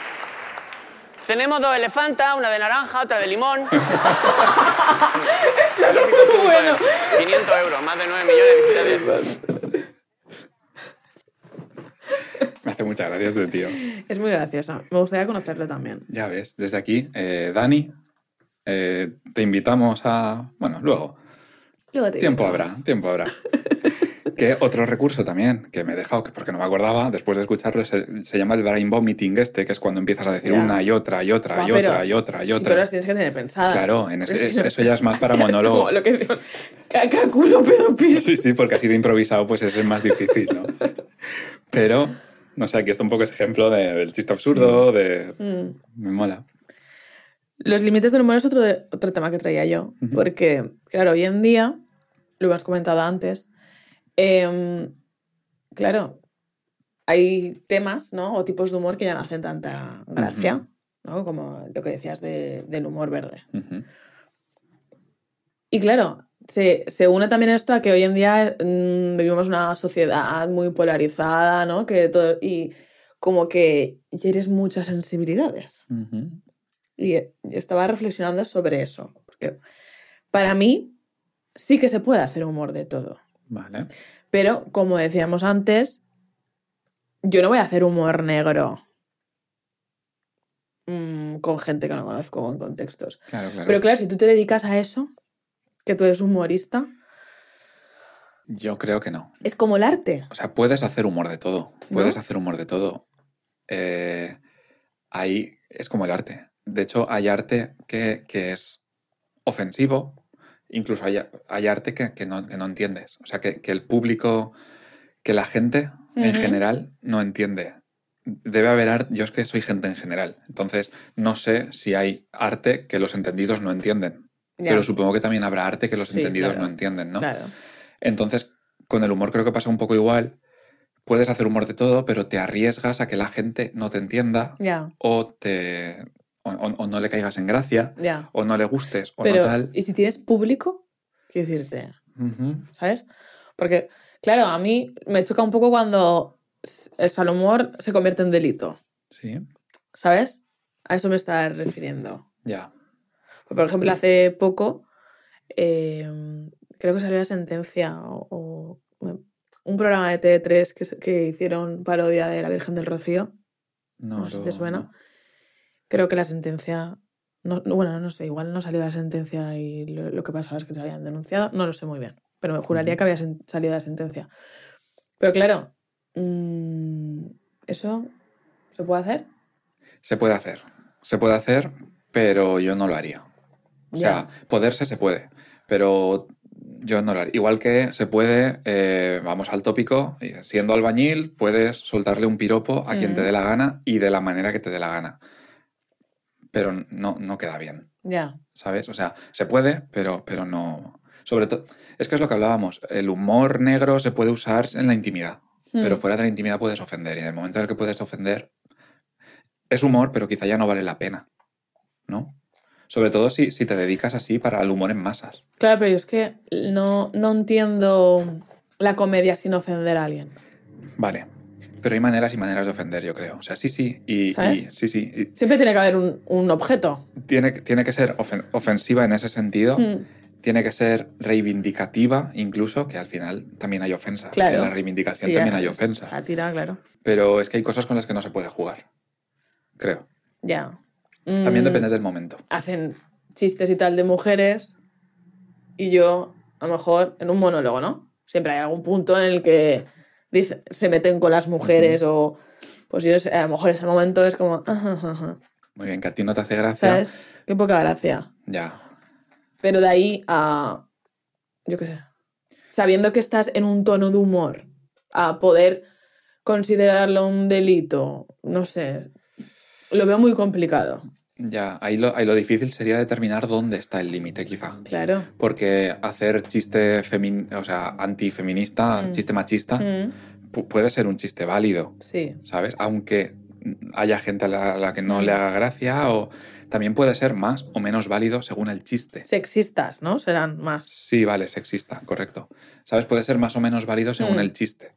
Tenemos dos elefantas, una de naranja, otra de limón. Zoológico.es. bueno. 500 euros, más de 9 millones de visitas diarias. Me hace muchas gracias de tío. Es muy graciosa. Me gustaría conocerlo también. Ya ves, desde aquí, eh, Dani, eh, te invitamos a... Bueno, luego. Luego te Tiempo invitamos. habrá, tiempo habrá. que otro recurso también que me he dejado, que porque no me acordaba, después de escucharlo, se, se llama el brain vomiting este, que es cuando empiezas a decir Ya. una y otra y otra Buah, y otra y otra y otra. pero las tienes que tener pensadas. Claro, en ese- Pero si es- eso ya es más para monólogo. como lo que digo, caca, culo, pedo, pis. Sí, sí, porque así de improvisado pues es más difícil, ¿no? Pero, no sé, aquí está un poco ese ejemplo de- del chiste absurdo, de... Mm. Me mola. Los límites del humor es otro, de- otro tema que traía yo. Porque, claro, hoy en día, lo hemos comentado antes, em, claro, hay temas, ¿no? O tipos de humor que ya no hacen tanta gracia. ¿no? Como lo que decías de- del humor verde. Y claro, se, se une también esto a que hoy en día mm, vivimos una sociedad muy polarizada, ¿no? Que todo, y como que hieres muchas sensibilidades. Y eh, yo estaba reflexionando sobre eso. Porque para mí sí que se puede hacer humor de todo. Vale. Pero, como decíamos antes, yo no voy a hacer humor negro mm, con gente que no conozco o en contextos. Claro, claro. Pero claro, si tú te dedicas a eso, que tú eres humorista, Yo creo que no. es como el arte. O sea, puedes hacer humor de todo. Puedes ¿No? hacer humor de todo. Eh, ahí es como el arte. De hecho, hay arte que, que es ofensivo. Incluso hay, hay arte que, que no, que no entiendes. O sea, que, que el público, que la gente en general no entiende. Debe haber arte. Yo es que soy gente en general. Entonces, no sé si hay arte que los entendidos no entienden. Pero supongo que también habrá arte que los Sí, entendidos claro. no entienden, ¿no? Claro. Entonces, con el humor creo que pasa un poco igual. Puedes hacer humor de todo, pero te arriesgas a que la gente no te entienda o te o, no le caigas en gracia ya. o no le gustes o Pero, no tal. ¿y si tienes público? Quiero decirte. ¿sabes? Porque, claro, a mí me choca un poco cuando el salumor se convierte en delito, Sí, ¿sabes? A eso me estás refiriendo. ya. Pues, por ejemplo, hace poco eh, creo que salió la sentencia o, o un programa de TV3 que, que hicieron parodia de la Virgen del Rocío. No, No sé si te suena. no. Creo que la sentencia. No, no- bueno, no sé, igual no salió la sentencia y lo, lo que pasaba es que se habían denunciado. No lo sé muy bien, pero me juraría que había salido la sentencia. Pero claro, mm, ¿eso se puede hacer? Se puede hacer. Se puede hacer, pero yo no lo haría. O sea, poderse se puede, pero Yo no lo haría. Igual que se puede, eh, vamos al tópico, siendo albañil, puedes soltarle un piropo a quien te dé la gana y de la manera que te dé la gana. Pero no, no queda bien, Ya. ¿sabes? O sea, se puede, pero, pero no. Sobre todo, es que es lo que hablábamos, el humor negro se puede usar en la intimidad, pero Mm. fuera de la intimidad puedes ofender y en el momento en el que puedes ofender, es humor, pero quizá ya no vale la pena, ¿no? Sobre todo si, si te dedicas así para el humor en masas. Claro, pero yo es que no, no entiendo la comedia sin ofender a alguien. Vale. Pero hay maneras y maneras de ofender, yo creo. O sea, sí, sí. Y, y- sí, sí. y Siempre tiene que haber un, un objeto. tiene, tiene que ser ofen- ofensiva en ese sentido. Mm. Tiene que ser reivindicativa, incluso, que al final también hay ofensa. Claro. En la reivindicación Sí, también hay ofensa. Sátira, claro. Pero es que hay cosas con las que no se puede jugar. Creo. Ya. También Mm, depende del momento. Hacen chistes y tal de mujeres y yo, a lo mejor, en un monólogo, ¿no? Siempre hay algún punto en el que dice- se meten con las mujeres o... Pues yo, a lo mejor ese momento es como... "Ajá, ajá, ajá", Muy bien, que a ti no te hace gracia. ¿Sabes? Qué poca gracia. Ya. Pero de ahí a... Yo qué sé. Sabiendo que estás en un tono de humor, a poder considerarlo un delito, no sé. Lo veo muy complicado. Ya. Ahí lo, ahí lo difícil sería determinar dónde está el límite, quizá. Claro. Porque hacer chiste femin o sea, antifeminista, Mm. chiste machista, Mm, pu- puede ser un chiste válido, sí. ¿sabes? Aunque haya gente a la, a la que no Mm. le haga gracia o también puede ser más o menos válido según el chiste. Sexistas, ¿no? Serán más. Sí, vale, sexista, correcto. ¿Sabes? Puede ser más o menos válido según Mm. el chiste,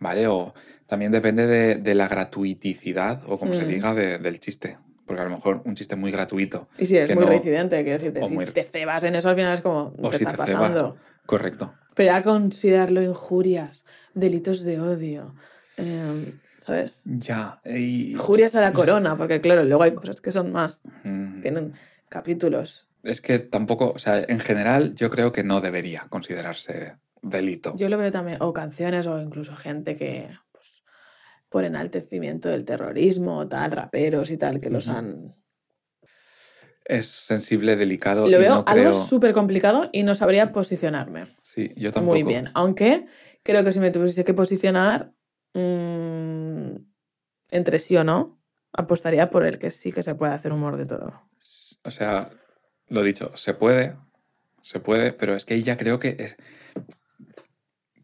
¿vale? O también depende de, de la gratuiticidad o como se Mm. diga de- del chiste. Porque a lo mejor un chiste muy gratuito Y si eres que muy no- reincidente, quiero decirte, o si muy- te cebas en eso al final es como, o ¿qué si está te pasando? Correcto. Pero ya considerarlo injurias, delitos de odio, em, ¿sabes? Ya. y- Injurias a la corona, porque claro, luego hay cosas que son más, Mm. tienen capítulos. Es que tampoco, o sea, en general yo creo que no debería considerarse delito. Yo lo veo también, o canciones, o incluso gente que, por enaltecimiento del terrorismo, tal, raperos y tal, que los han... Es sensible, delicado. Lo y veo no algo creo... súper complicado y no sabría posicionarme. Sí, yo tampoco. Muy bien. Aunque creo que si me tuviese que posicionar mm, entre sí o no, apostaría por el que sí que se puede hacer humor de todo. O sea, lo dicho, se puede, se puede, pero es que ahí ya creo que es-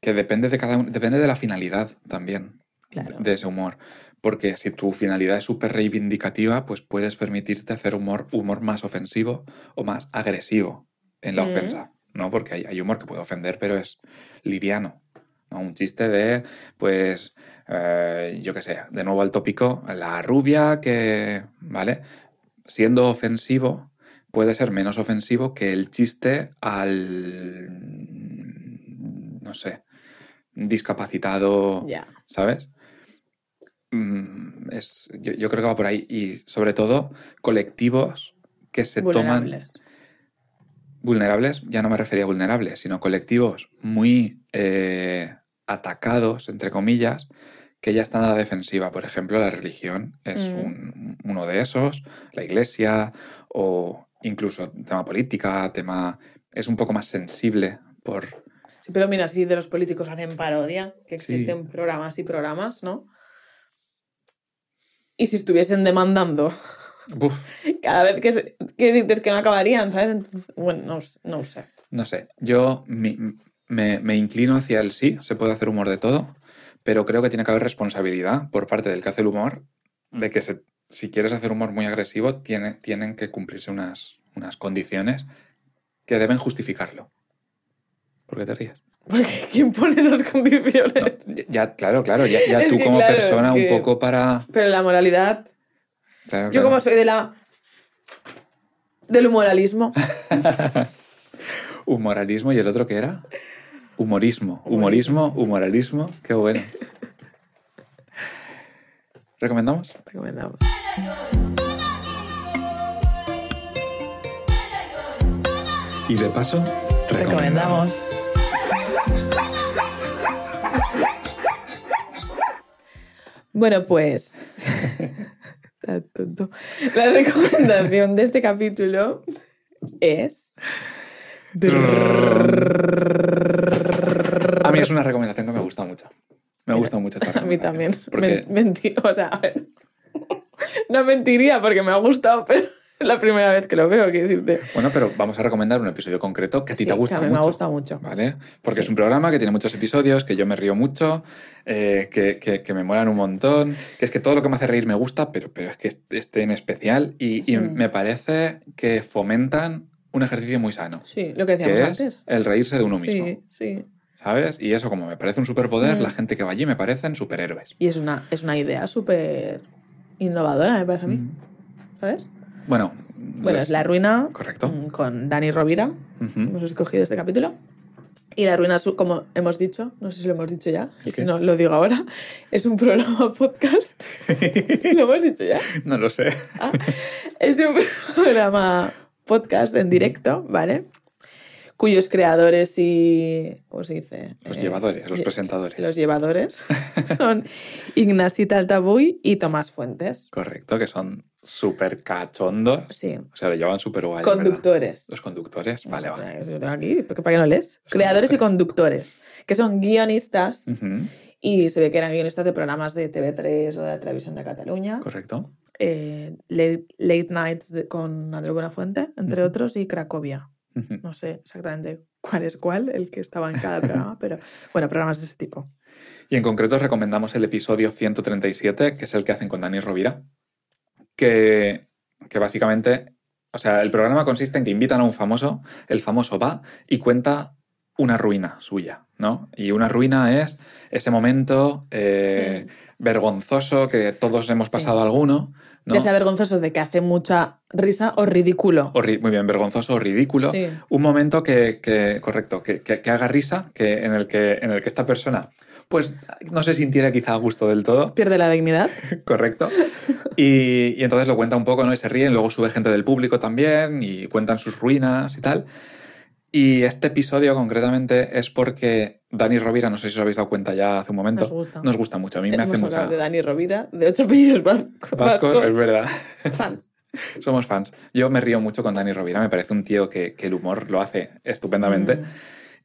que depende de cada uno, depende de la finalidad también Claro. de ese humor. Porque si tu finalidad es súper reivindicativa, pues puedes permitirte hacer humor, humor más ofensivo o más agresivo en la Mm. ofensa, ¿no? Porque hay, hay humor que puede ofender, pero es liviano. ¿no? Un chiste de, pues, eh, yo qué sé, de nuevo al tópico, la rubia que, ¿vale? Siendo ofensivo, puede ser menos ofensivo que el chiste al, no sé, discapacitado. ¿sabes? Mm, Es, yo, yo creo que va por ahí. Y sobre todo, colectivos que se toman Vulnerables. ya no me refería a vulnerables, sino colectivos muy eh, atacados, entre comillas, que ya están a la defensiva. Por ejemplo, la religión es Mm. un- uno de esos, la iglesia, o incluso tema política, tema... Es un poco más sensible por... Sí, pero mira, si de los políticos hacen parodia, que Sí. existen programas y programas, ¿no? Y si estuviesen demandando Uf, cada vez que, se- que dices que no acabarían, ¿sabes? Entonces, bueno, no, no sé. no sé, yo mi- me, me inclino hacia el sí, se puede hacer humor de todo, pero creo que tiene que haber responsabilidad por parte del que hace el humor de que se- si quieres hacer humor muy agresivo, tiene, tienen que cumplirse unas, unas condiciones que deben justificarlo. ¿Por qué te ríes? Porque ¿quién pone esas condiciones? No, ya- claro, claro, ya, tú que como claro, persona es un poco para... Pero la moralidad. claro, Yo claro. como soy de la... Del humoralismo. Humoralismo y el otro que era? Humorismo. Humorismo, humoralismo, qué bueno. ¿Recomendamos? Recomendamos. Y de paso, Recomendamos. Bueno, pues. Tan tonto. La recomendación de este capítulo es. A mí es una recomendación que me gusta mucho. Me gusta mucho esta A mí también. Porque o sea, a ver. No mentiría porque me ha gustado, pero la primera vez que lo veo, quiero decirte. Bueno, pero vamos a recomendar un episodio concreto que a ti Sí, te gusta que a mí mucho. me ha gustado mucho. ¿Vale? Porque Sí. es un programa que tiene muchos episodios, que yo me río mucho, eh, que, que- que me molan un montón, que es que todo lo que me hace reír me gusta, pero, pero es que este en especial. Y, y Mm. me parece que fomentan un ejercicio muy sano, Sí, lo que que decíamos es antes. el reírse de uno mismo. Sí, sí. ¿Sabes? Y eso, como me parece un superpoder, Mm. la gente que va allí me parecen superhéroes. Y es una, es una idea súper innovadora, me parece a mí. Mm. ¿Sabes? Bueno, Bueno, les- es La Ruina Correcto. mm, con Dani Rovira. Hemos escogido este capítulo. Y La Ruina, como hemos dicho, no sé si lo hemos dicho ya, y ¿El si no, lo digo ahora, es un programa podcast. ¿Lo hemos dicho ya? No lo sé. Ah, es un programa podcast en directo, ¿vale? Cuyos creadores y. ¿Cómo se dice? Los Eh, llevadores, los presentadores. Los llevadores son Ignasita Altabuy y Tomás Fuentes. Correcto, que son súper cachondos. Sí. O sea, lo llevan súper guay. ¿verdad? Conductores. Los conductores, vale, vale. Lo tengo aquí, ¿para qué no lees? Creadores y conductores, que son guionistas y se ve que eran guionistas de programas de TV3 o de la televisión de Cataluña. Correcto. eh, late, Late Nights con Andreu Buenafuente, entre otros, y Cracovia. No sé exactamente cuál es cuál, el que estaba en cada programa, pero bueno, programas de ese tipo. Y en concreto os recomendamos el episodio 137, que es el que hacen con Dani Rovira, que, que básicamente, o sea, el programa consiste en que invitan a un famoso, el famoso va y cuenta una ruina suya, ¿no? Y una ruina es ese momento eh, vergonzoso que todos hemos Sí. pasado alguno, ¿no? Ya sea vergonzoso de que hace mucha risa o ridículo. O ri- muy bien, vergonzoso o ridículo. Sí. Un momento que, que- correcto, que, que- que haga risa, que, en, el que, en el que esta persona, pues, no se sintiera quizá a gusto del todo, Pierde la dignidad. correcto. Y, y entonces lo cuenta un poco, ¿no? Y se ríen, luego sube gente del público también y cuentan sus ruinas y tal. Y este episodio concretamente es porque Dani Rovira, no sé si os habéis dado cuenta ya hace un momento, Nos gusta. mucho. A mí me hace mucha... de Dani Rovira, de ocho apellidos vas- Vasco, vascos. es verdad. Fans. Somos fans. Yo me río mucho con Dani Rovira, me parece un tío que, que el humor lo hace estupendamente. Mm.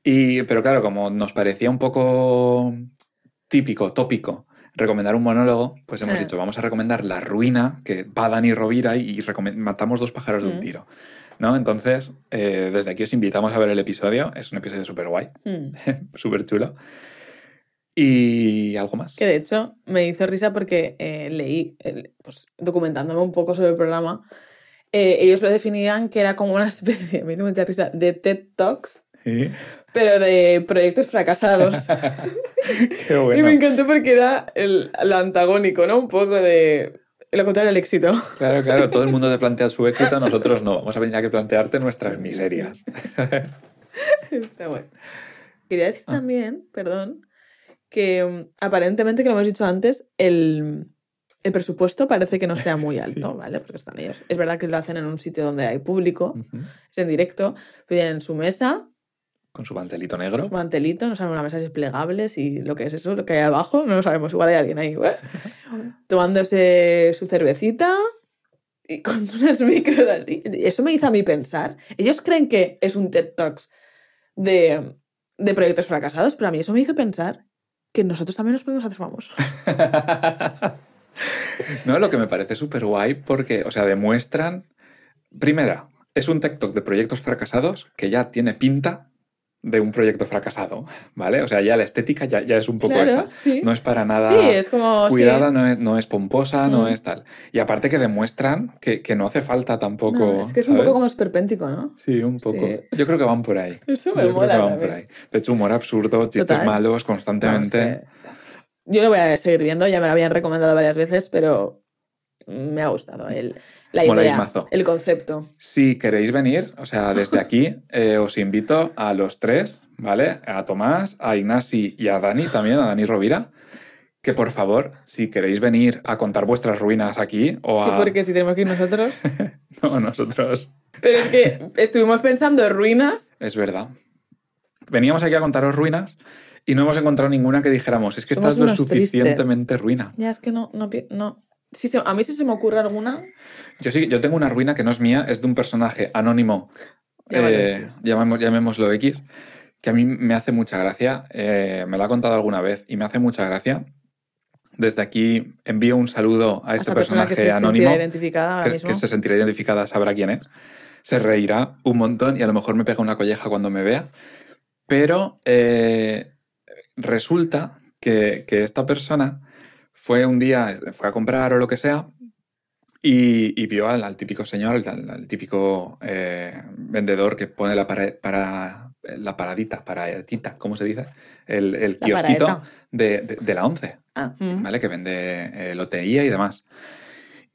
Y, pero claro, como nos parecía un poco típico, tópico, recomendar un monólogo, pues hemos Eh. dicho, vamos a recomendar La Ruina, que va Dani Rovira y, y matamos dos pájaros de un Mm. tiro. ¿No? Entonces, eh, desde aquí os invitamos a ver el episodio. Es un episodio súper guay, Mm. súper chulo. Y algo más. Que de hecho me hizo risa porque eh, leí, pues documentándome un poco sobre el programa, eh, ellos lo definían que era como una especie, me hizo mucha risa, de TED Talks, Sí. pero de proyectos fracasados. Qué Y me bueno. encantó porque era el, lo antagónico, ¿no? Un poco de lo contrario al éxito. Claro, claro, todo el mundo te plantea su éxito, nosotros no. Vamos a venir a que plantearte nuestras miserias. Está bueno. Quería decir Ah. también, perdón, que mm, aparentemente, que lo hemos dicho antes, el, el presupuesto parece que no sea muy alto, ¿vale? Porque están ellos. Es verdad que lo hacen en un sitio donde hay público, es en directo, tienen su mesa, Con su mantelito negro. su mantelito, no sabemos una mesa si es plegable, si lo que es eso, lo que hay abajo, no lo sabemos, igual hay alguien ahí, ¿eh? tomándose su cervecita y con unas micros así. Eso me hizo a mí pensar. Ellos creen que es un TED Talks de, de proyectos fracasados, pero a mí eso me hizo pensar que nosotros también nos podemos hacer famosos. No, lo que me parece súper guay porque, o sea, demuestran. Primera, es un TikTok de proyectos fracasados que ya tiene pinta de un proyecto fracasado, ¿vale? O sea, ya la estética ya, ya es un poco Claro, esa. sí. No es para nada Sí, es como... sí. cuidada, no, es, no es pomposa, no Mm. es tal. Y aparte que demuestran que, que no hace falta tampoco. No, es que es un poco como esperpéntico, ¿no? Sí, un poco. Yo creo que van por ahí. Eso Yo me creo mola que van también. por ahí. De hecho, humor absurdo, chistes Total. malos constantemente. que- Yo lo voy a seguir viendo, ya me lo habían recomendado varias veces, pero me ha gustado el, la Moláis idea, mazo. el concepto. Si queréis venir, o sea, desde aquí eh, os invito a los tres, ¿vale? A Tomás, a Ignasi y a Dani también, a Dani Rovira, que por favor, si queréis venir a contar vuestras ruinas aquí o Sí, a porque si tenemos que ir nosotros. no, nosotros, Pero es que estuvimos pensando ruinas. es verdad. Veníamos aquí a contaros ruinas y no hemos encontrado ninguna que dijéramos, es que esta es lo tristes. suficientemente ruina. Ya es que no, no, no. Sí a mí sí se me ocurre alguna. Yo sí, yo tengo una ruina que no es mía, es de un personaje anónimo, eh, llamemos- llamémoslo X, que a mí me hace mucha gracia, eh, me lo ha contado alguna vez y me hace mucha gracia. Desde aquí envío un saludo a este persona personaje que se anónimo identificada ahora que, mismo. que se sentirá identificada, sabrá quién es. Se reirá un montón y a lo mejor me pega una colleja cuando me vea. Pero eh, resulta que, que esta persona fue un día, fue a comprar o lo que sea, y, y vio al, al típico señor, al, al típico eh, vendedor que pone la, para, para- la paradita, paradita, ¿cómo se dice? El, el kiosquito de, de- de la 11. Ah, mm. ¿vale? Que vende eh, lotería y demás.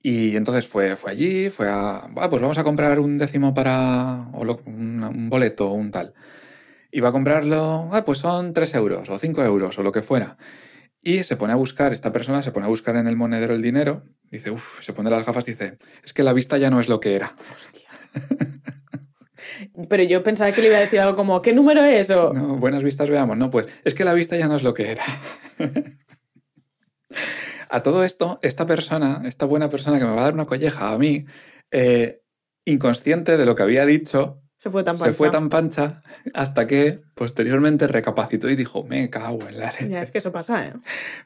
Y entonces fue, fue allí, fue a, "Va, pues vamos a comprar un décimo para, o lo- un, un boleto o un tal. Y va a comprarlo, "Ah, pues son 3 euros o 5 euros o lo que fuera. Y se pone a buscar, esta persona se pone a buscar en el monedero el dinero, dice, uff, se pone las gafas y dice, es que la vista ya no es lo que era. Hostia. Pero yo pensaba que le iba a decir algo como, ¿qué número es? O... No, buenas vistas veamos, no, pues es que la vista ya no es lo que era. a todo esto, esta persona, esta buena persona que me va a dar una colleja a mí, eh, inconsciente de lo que había dicho, Se fue tan se pancha. fue tan pancha hasta que posteriormente recapacitó y dijo, me cago en la leche. Ya, es que eso pasa, ¿eh?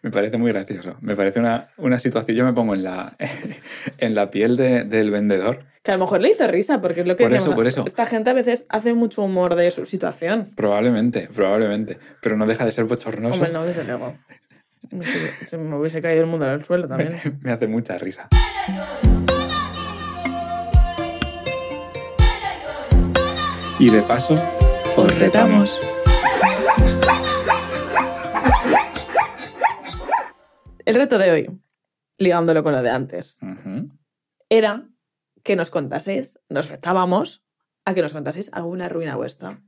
Me parece muy gracioso. Me parece una, una situación, yo me pongo en la, en la piel de- del vendedor. Que a lo mejor le hizo risa, porque es lo que Por eso, por eso. Esta gente a veces hace mucho humor de su situación. Probablemente, probablemente. Pero no deja de ser bochornoso. Hombre, no, desde luego. Se me hubiese caído el mundo al suelo también. Me hace mucha risa. Y de paso, Os retamos. El reto de hoy, ligándolo con lo de antes, era que nos contaseis, nos retábamos a que nos contaseis alguna ruina vuestra.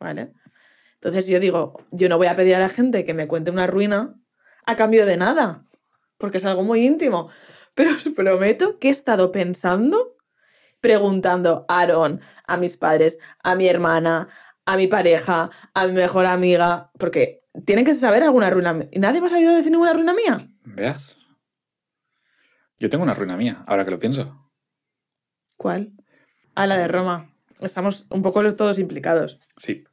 ¿Vale? Entonces yo digo, yo no voy a pedir a la gente que me cuente una ruina a cambio de nada, porque es algo muy íntimo. Pero os prometo que he estado pensando, preguntando a Aaron, a mis padres, a mi hermana, a mi pareja, a mi mejor amiga, porque tienen que saber alguna ruina. ¿Y nadie me ha sabido decir ninguna ruina mía? Veas. Yo tengo una ruina mía, ahora que lo pienso. ¿Cuál? A la de Roma. Estamos un poco los todos implicados. Sí.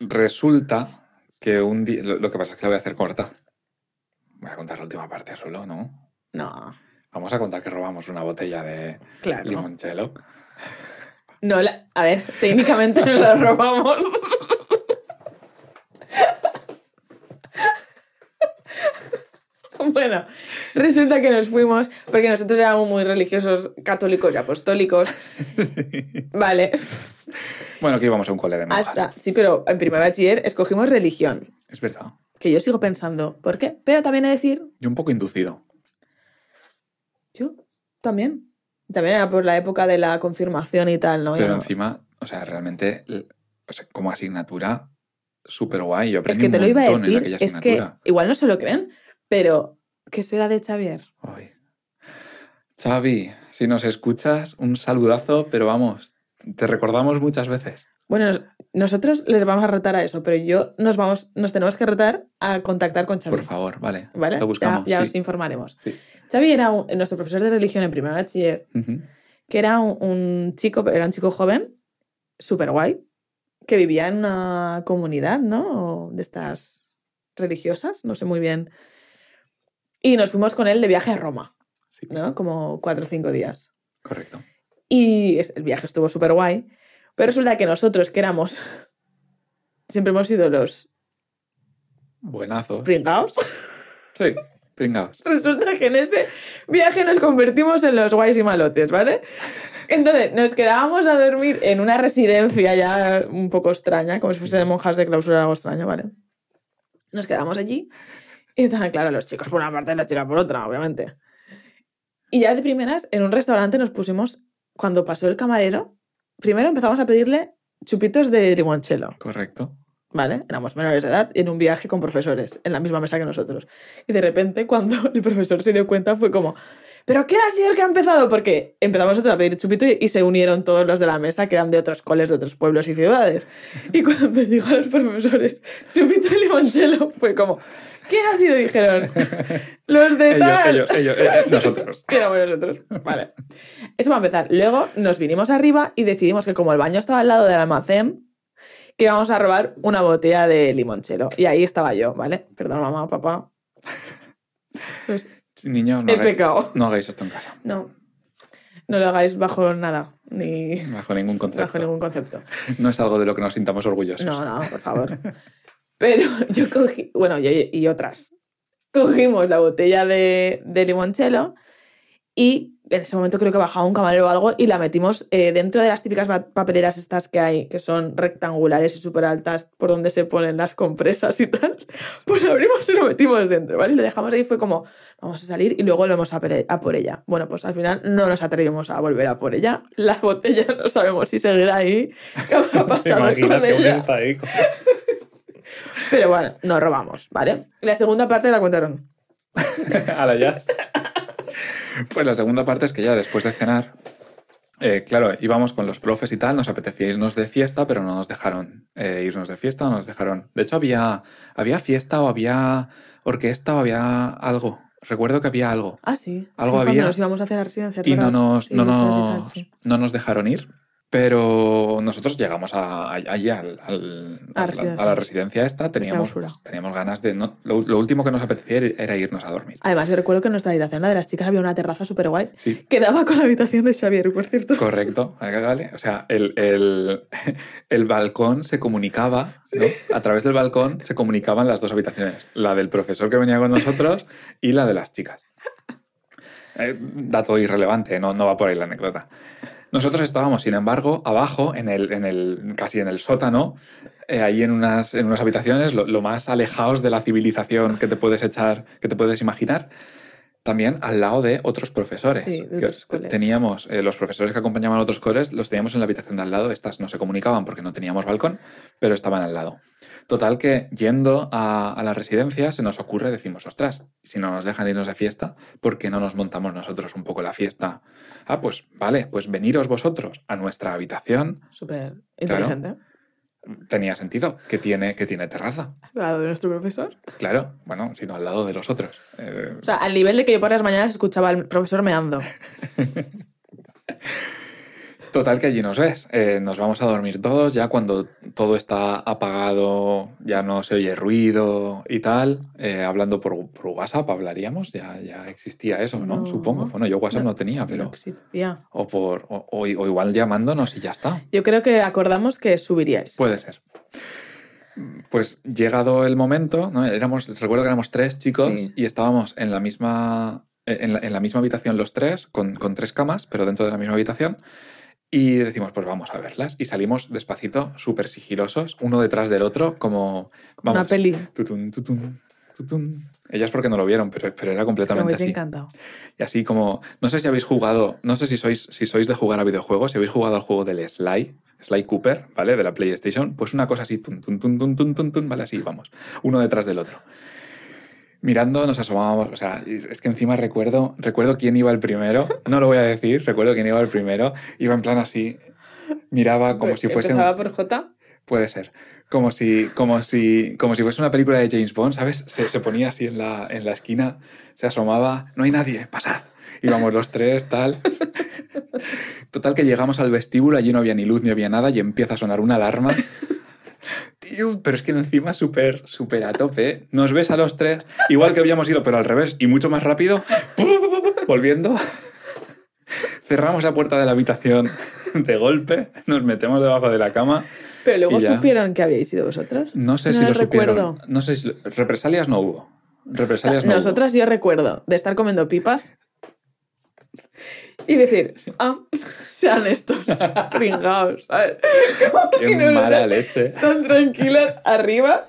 Resulta que un día. Lo, lo que pasa es que la voy a hacer corta. Voy a contar la última parte solo, ¿no? No, Vamos a contar que robamos una botella de claro. limoncello. No, la- a ver, técnicamente no la robamos. bueno, resulta que nos fuimos porque nosotros éramos muy religiosos, católicos y apostólicos. Vale, Bueno, que íbamos a un cole de monjas. hasta, sí, pero en primer bachiller escogimos religión, Es verdad. que yo sigo pensando, ¿por qué? Pero también he de decir, Y un poco inducido. Yo también. También era por la época de la confirmación y tal, ¿no? Pero no- encima, o sea, realmente, l- o sea, como asignatura, súper guay. Yo Es aprendí que te un lo iba a decir, es que igual no se lo creen, pero ¿qué será de Xavier? Ay. Xavi, si nos escuchas, un saludazo, pero vamos, te recordamos muchas veces. Bueno, nos- nosotros les vamos a retar a eso, pero yo nos vamos, nos tenemos que retar a contactar con Xavi. Por favor, vale. ¿Vale? Lo buscamos. Ya, ya sí. os informaremos. Sí. Xavi era un- nuestro profesor de religión en primer bachiller, Ujú. que era un, un chico, era un chico joven, súper guay, que vivía en una comunidad, ¿no? De estas religiosas, no sé muy bien. Y nos fuimos con él de viaje a Roma, Sí, ¿no? Como cuatro o cinco días. correcto. Y el viaje estuvo súper guay. Pero resulta que nosotros, que éramos. Siempre hemos sido los Buenazos. pringados. Sí, pringaos. Resulta que en ese viaje nos convertimos en los guays y malotes, ¿vale? Entonces, nos quedábamos a dormir en una residencia ya un poco extraña, como si fuese de monjas de clausura, algo extraño, ¿vale? Nos quedamos allí y estaban, claro, los chicos por una parte y las chicas por otra, obviamente. Y ya de primeras, en un restaurante nos pusimos, cuando pasó el camarero, primero empezamos a pedirle chupitos de limoncello. Correcto. ¿vale? Éramos menores de edad y en un viaje con profesores, en la misma mesa que nosotros. Y de repente, cuando el profesor se dio cuenta, fue como, ¿pero quién ha sido el que ha empezado? Porque empezamos nosotros a pedir chupito y, y se unieron todos los de la mesa, que eran de otros coles, de otros pueblos y ciudades. Y cuando dijo a los profesores, chupito y limoncello, fue como, ¿quién ha sido? Dijeron, los de Ellos, tal. ellos, ellos, eh, eh, nosotros. Éramos nosotros. Vale. Eso va a empezar. Luego nos vinimos arriba y decidimos que como el baño estaba al lado del almacén, que íbamos a robar una botella de limonchelo. Y ahí estaba yo, ¿vale? Perdón, mamá, papá. Pues, Niños, no, He hagáis- pecado. no hagáis esto en casa. no. No lo hagáis bajo nada, ni Bajo ningún concepto. bajo ningún concepto. No es algo de lo que nos sintamos orgullosos. No, no, por favor. Pero yo cogí, bueno, yo y otras, cogimos la botella de, de limonchelo y en ese momento creo que bajaba un camarero o algo y la metimos eh, dentro de las típicas pa- papeleras estas que hay, que son rectangulares y súper altas, por donde se ponen las compresas y tal. Pues lo abrimos y lo metimos dentro, ¿vale? Y lo dejamos ahí, fue como, vamos a salir y luego volvemos a, por- a por ella. Bueno, pues al final no nos atrevimos a volver a por ella. La botella no sabemos si seguirá ahí. ¿Qué ¿Te pasado imaginas con que ella? está ahí? Pero bueno, nos robamos, ¿vale? La segunda parte la contaron. a la jazz. Pues la segunda parte es que ya después de cenar, eh, claro, íbamos con los profes y tal, nos apetecía irnos de fiesta, pero no nos dejaron eh, irnos de fiesta, no nos dejaron. De hecho, había, había fiesta o había orquesta o había algo. Recuerdo que había algo. Ah, sí. Algo Sí, cuando había. nos íbamos a hacer la residencia. Y no nos, no, nos, no nos dejaron ir. Pero nosotros llegamos a, allí al- al- A la- residencia. a la residencia esta, teníamos, teníamos ganas de... no- lo, lo último que nos apetecía era irnos a dormir. Además, yo recuerdo que en nuestra habitación, la de las chicas, había una terraza súper guay. Sí. Que daba con la habitación de Xavier, por cierto. Correcto, ¿vale? O sea, el, el- el balcón se comunicaba, ¿no? A través del balcón se comunicaban las dos habitaciones, la del profesor que venía con nosotros y la de las chicas. Eh, dato irrelevante, no, no va por ahí la anécdota. Nosotros estábamos, sin embargo, abajo, en el, en el, casi en el sótano, eh, ahí en unas, en unas habitaciones, lo, lo más alejados de la civilización que te puedes echar, que te puedes imaginar, también al lado de otros profesores. Sí, de Que otros coles. teníamos eh, los profesores que acompañaban a otros coles, los teníamos en la habitación de al lado. Estas no se comunicaban porque no teníamos balcón, pero estaban al lado. Total que yendo a, a la residencia se nos ocurre, decimos, ostras, si no nos dejan irnos de fiesta, ¿por qué no nos montamos nosotros un poco la fiesta? Ah, pues vale, pues veniros vosotros a nuestra habitación. Súper inteligente. Tenía sentido, que tiene, que tiene terraza. Al lado de nuestro profesor. Claro, bueno, sino al lado de los otros. Eh, O sea, al nivel de que yo por las mañanas escuchaba al profesor meando. Total que allí nos ves. Eh, nos vamos a dormir todos, ya cuando todo está apagado, ya no se oye ruido y tal. eh, hablando por, por WhatsApp hablaríamos, ya, ya existía eso, ¿no? No. Supongo. Bueno, yo WhatsApp no, No, tenía, No pero... existía. O, por, o, o- o igual llamándonos y ya está. Yo creo que acordamos que subiríais. Puede ser. Pues llegado el momento, ¿no? éramos, recuerdo que éramos tres chicos Sí. y estábamos en la misma, en la, en la misma habitación los tres, con, con tres camas, pero dentro de la misma habitación. Y decimos, pues vamos a verlas. Y salimos despacito, súper sigilosos, uno detrás del otro, como... Vamos, Una peli. tutun, tutun, tutun. Ellas porque no lo vieron, pero, pero era Me completamente hubiese así. encantado. Y así como, no sé si habéis jugado, no sé si sois, si sois de jugar a videojuegos, si habéis jugado al juego del Sly, Sly Cooper, ¿vale? De la PlayStation, pues una cosa así, tun, tun, tun, tun, tun, tun, tun, ¿vale? Así, vamos, uno detrás del otro. Mirando nos asomábamos, o sea, es que encima recuerdo, recuerdo quién iba el primero, no lo voy a decir, recuerdo quién iba el primero, iba en plan así, miraba como si fuese... Empezaba por J. Puede ser. Como si, como si, como si fuese una película de James Bond, ¿sabes? Se, se ponía así en la, en la esquina, se asomaba, no hay nadie, pasad. Íbamos los tres, tal. Total que llegamos al vestíbulo, allí no había ni luz ni había nada y empieza a sonar una alarma. Pero es que encima súper, súper a tope. Nos ves a los tres, igual que habíamos ido, pero al revés y mucho más rápido. Volviendo. Cerramos la puerta de la habitación de golpe, nos metemos debajo de la cama. Pero luego supieron que habíais sido vosotros. No sé No si lo recuerdo. supieron. No sé si represalias no hubo. O sea, Represalias no hubo. nosotras yo recuerdo de estar comiendo pipas y decir, ah, sean estos pringados, ¿sabes? Qué mala leche. Tan tranquilas arriba.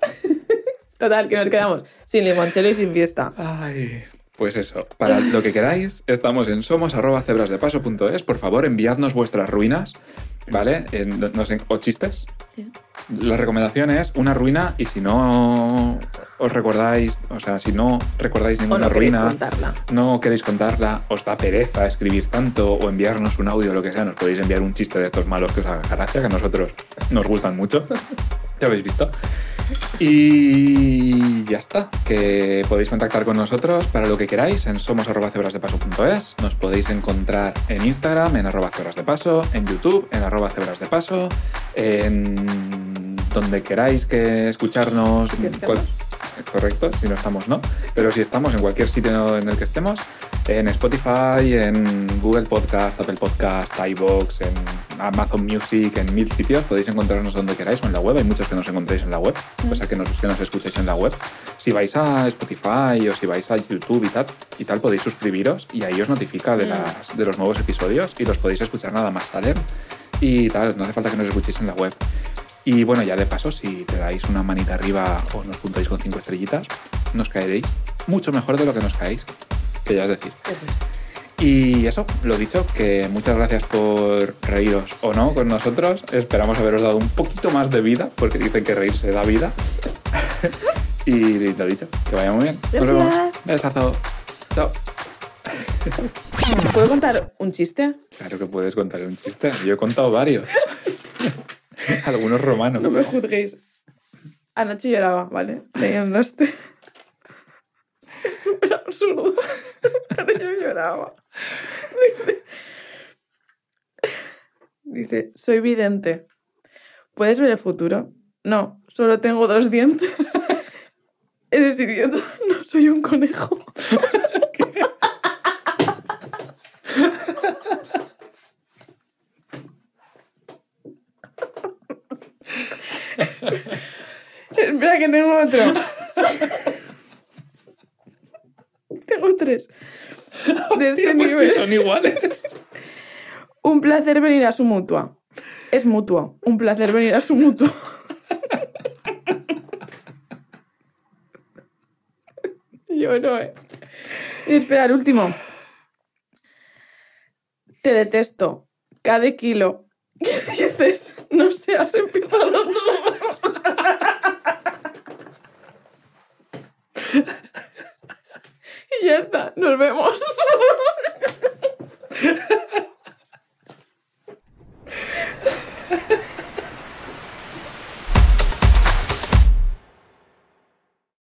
Total, que nos quedamos sin limonchelo y sin fiesta. Ay, pues eso. Para lo que queráis, estamos en somos@cebrasdepaso.es. Por favor, enviadnos vuestras ruinas, ¿vale? En- nos en- o chistes. La recomendación es una ruina y si no os recordáis, o sea, si no recordáis O ninguna no queréis ruina, contarla. no queréis contarla, os da pereza escribir tanto o enviarnos un audio o lo que sea, nos podéis enviar un chiste de estos malos que os haga gracia, que a nosotros nos gustan mucho. Ya habéis visto. Y ya está, que podéis contactar con nosotros para lo que queráis en somos.cebrasdepaso.es. Nos podéis encontrar en Instagram, en arroba cebras de paso, en YouTube, en arroba cebras de paso, en donde queráis que escucharnos. Que correcto, si no estamos, no. Pero si estamos en cualquier sitio en el que estemos, en Spotify, en Google Podcast, Apple Podcast, iVoox, en Amazon Music, en mil sitios, podéis encontrarnos donde queráis o en la web. Hay muchos que nos encontréis en la web, o sea que nos, que nos escuchéis en la web. Si vais a Spotify o si vais a YouTube y tal, y tal podéis suscribiros y ahí os notifica de, las, de los nuevos episodios y los podéis escuchar nada más salen y tal, no hace falta que nos escuchéis en la web. Y bueno, ya de paso, si te dais una manita arriba o nos puntáis con cinco estrellitas, nos caeréis mucho mejor de lo que nos caéis, que ya es decir. Y eso, lo dicho, que muchas gracias por reíros o no con nosotros. Esperamos haberos dado un poquito más de vida, porque dicen que reírse da vida. y lo dicho, que vaya muy bien. Nos vemos. Besazo. Chao. ¿Puedo contar un chiste? Claro que puedes contar un chiste. Yo he contado varios. Algunos romanos. No me juzguéis. Anoche lloraba, ¿vale? Leyendo este. Es súper absurdo. Pero yo lloraba. Dice, dice, soy vidente. ¿Puedes ver el futuro? No, solo tengo dos dientes. Eres idiota. No soy un conejo. Espera que tengo otro. Tengo tres. De este Hostia, pues nivel. sí son iguales. Un placer venir a su mutua. Es mutuo. Un placer venir a su mutuo. Yo no, eh. Y espera, el último. Te detesto. Cada kilo. ¿Qué dices? No sé, has empezado tú. y ya está. Nos vemos.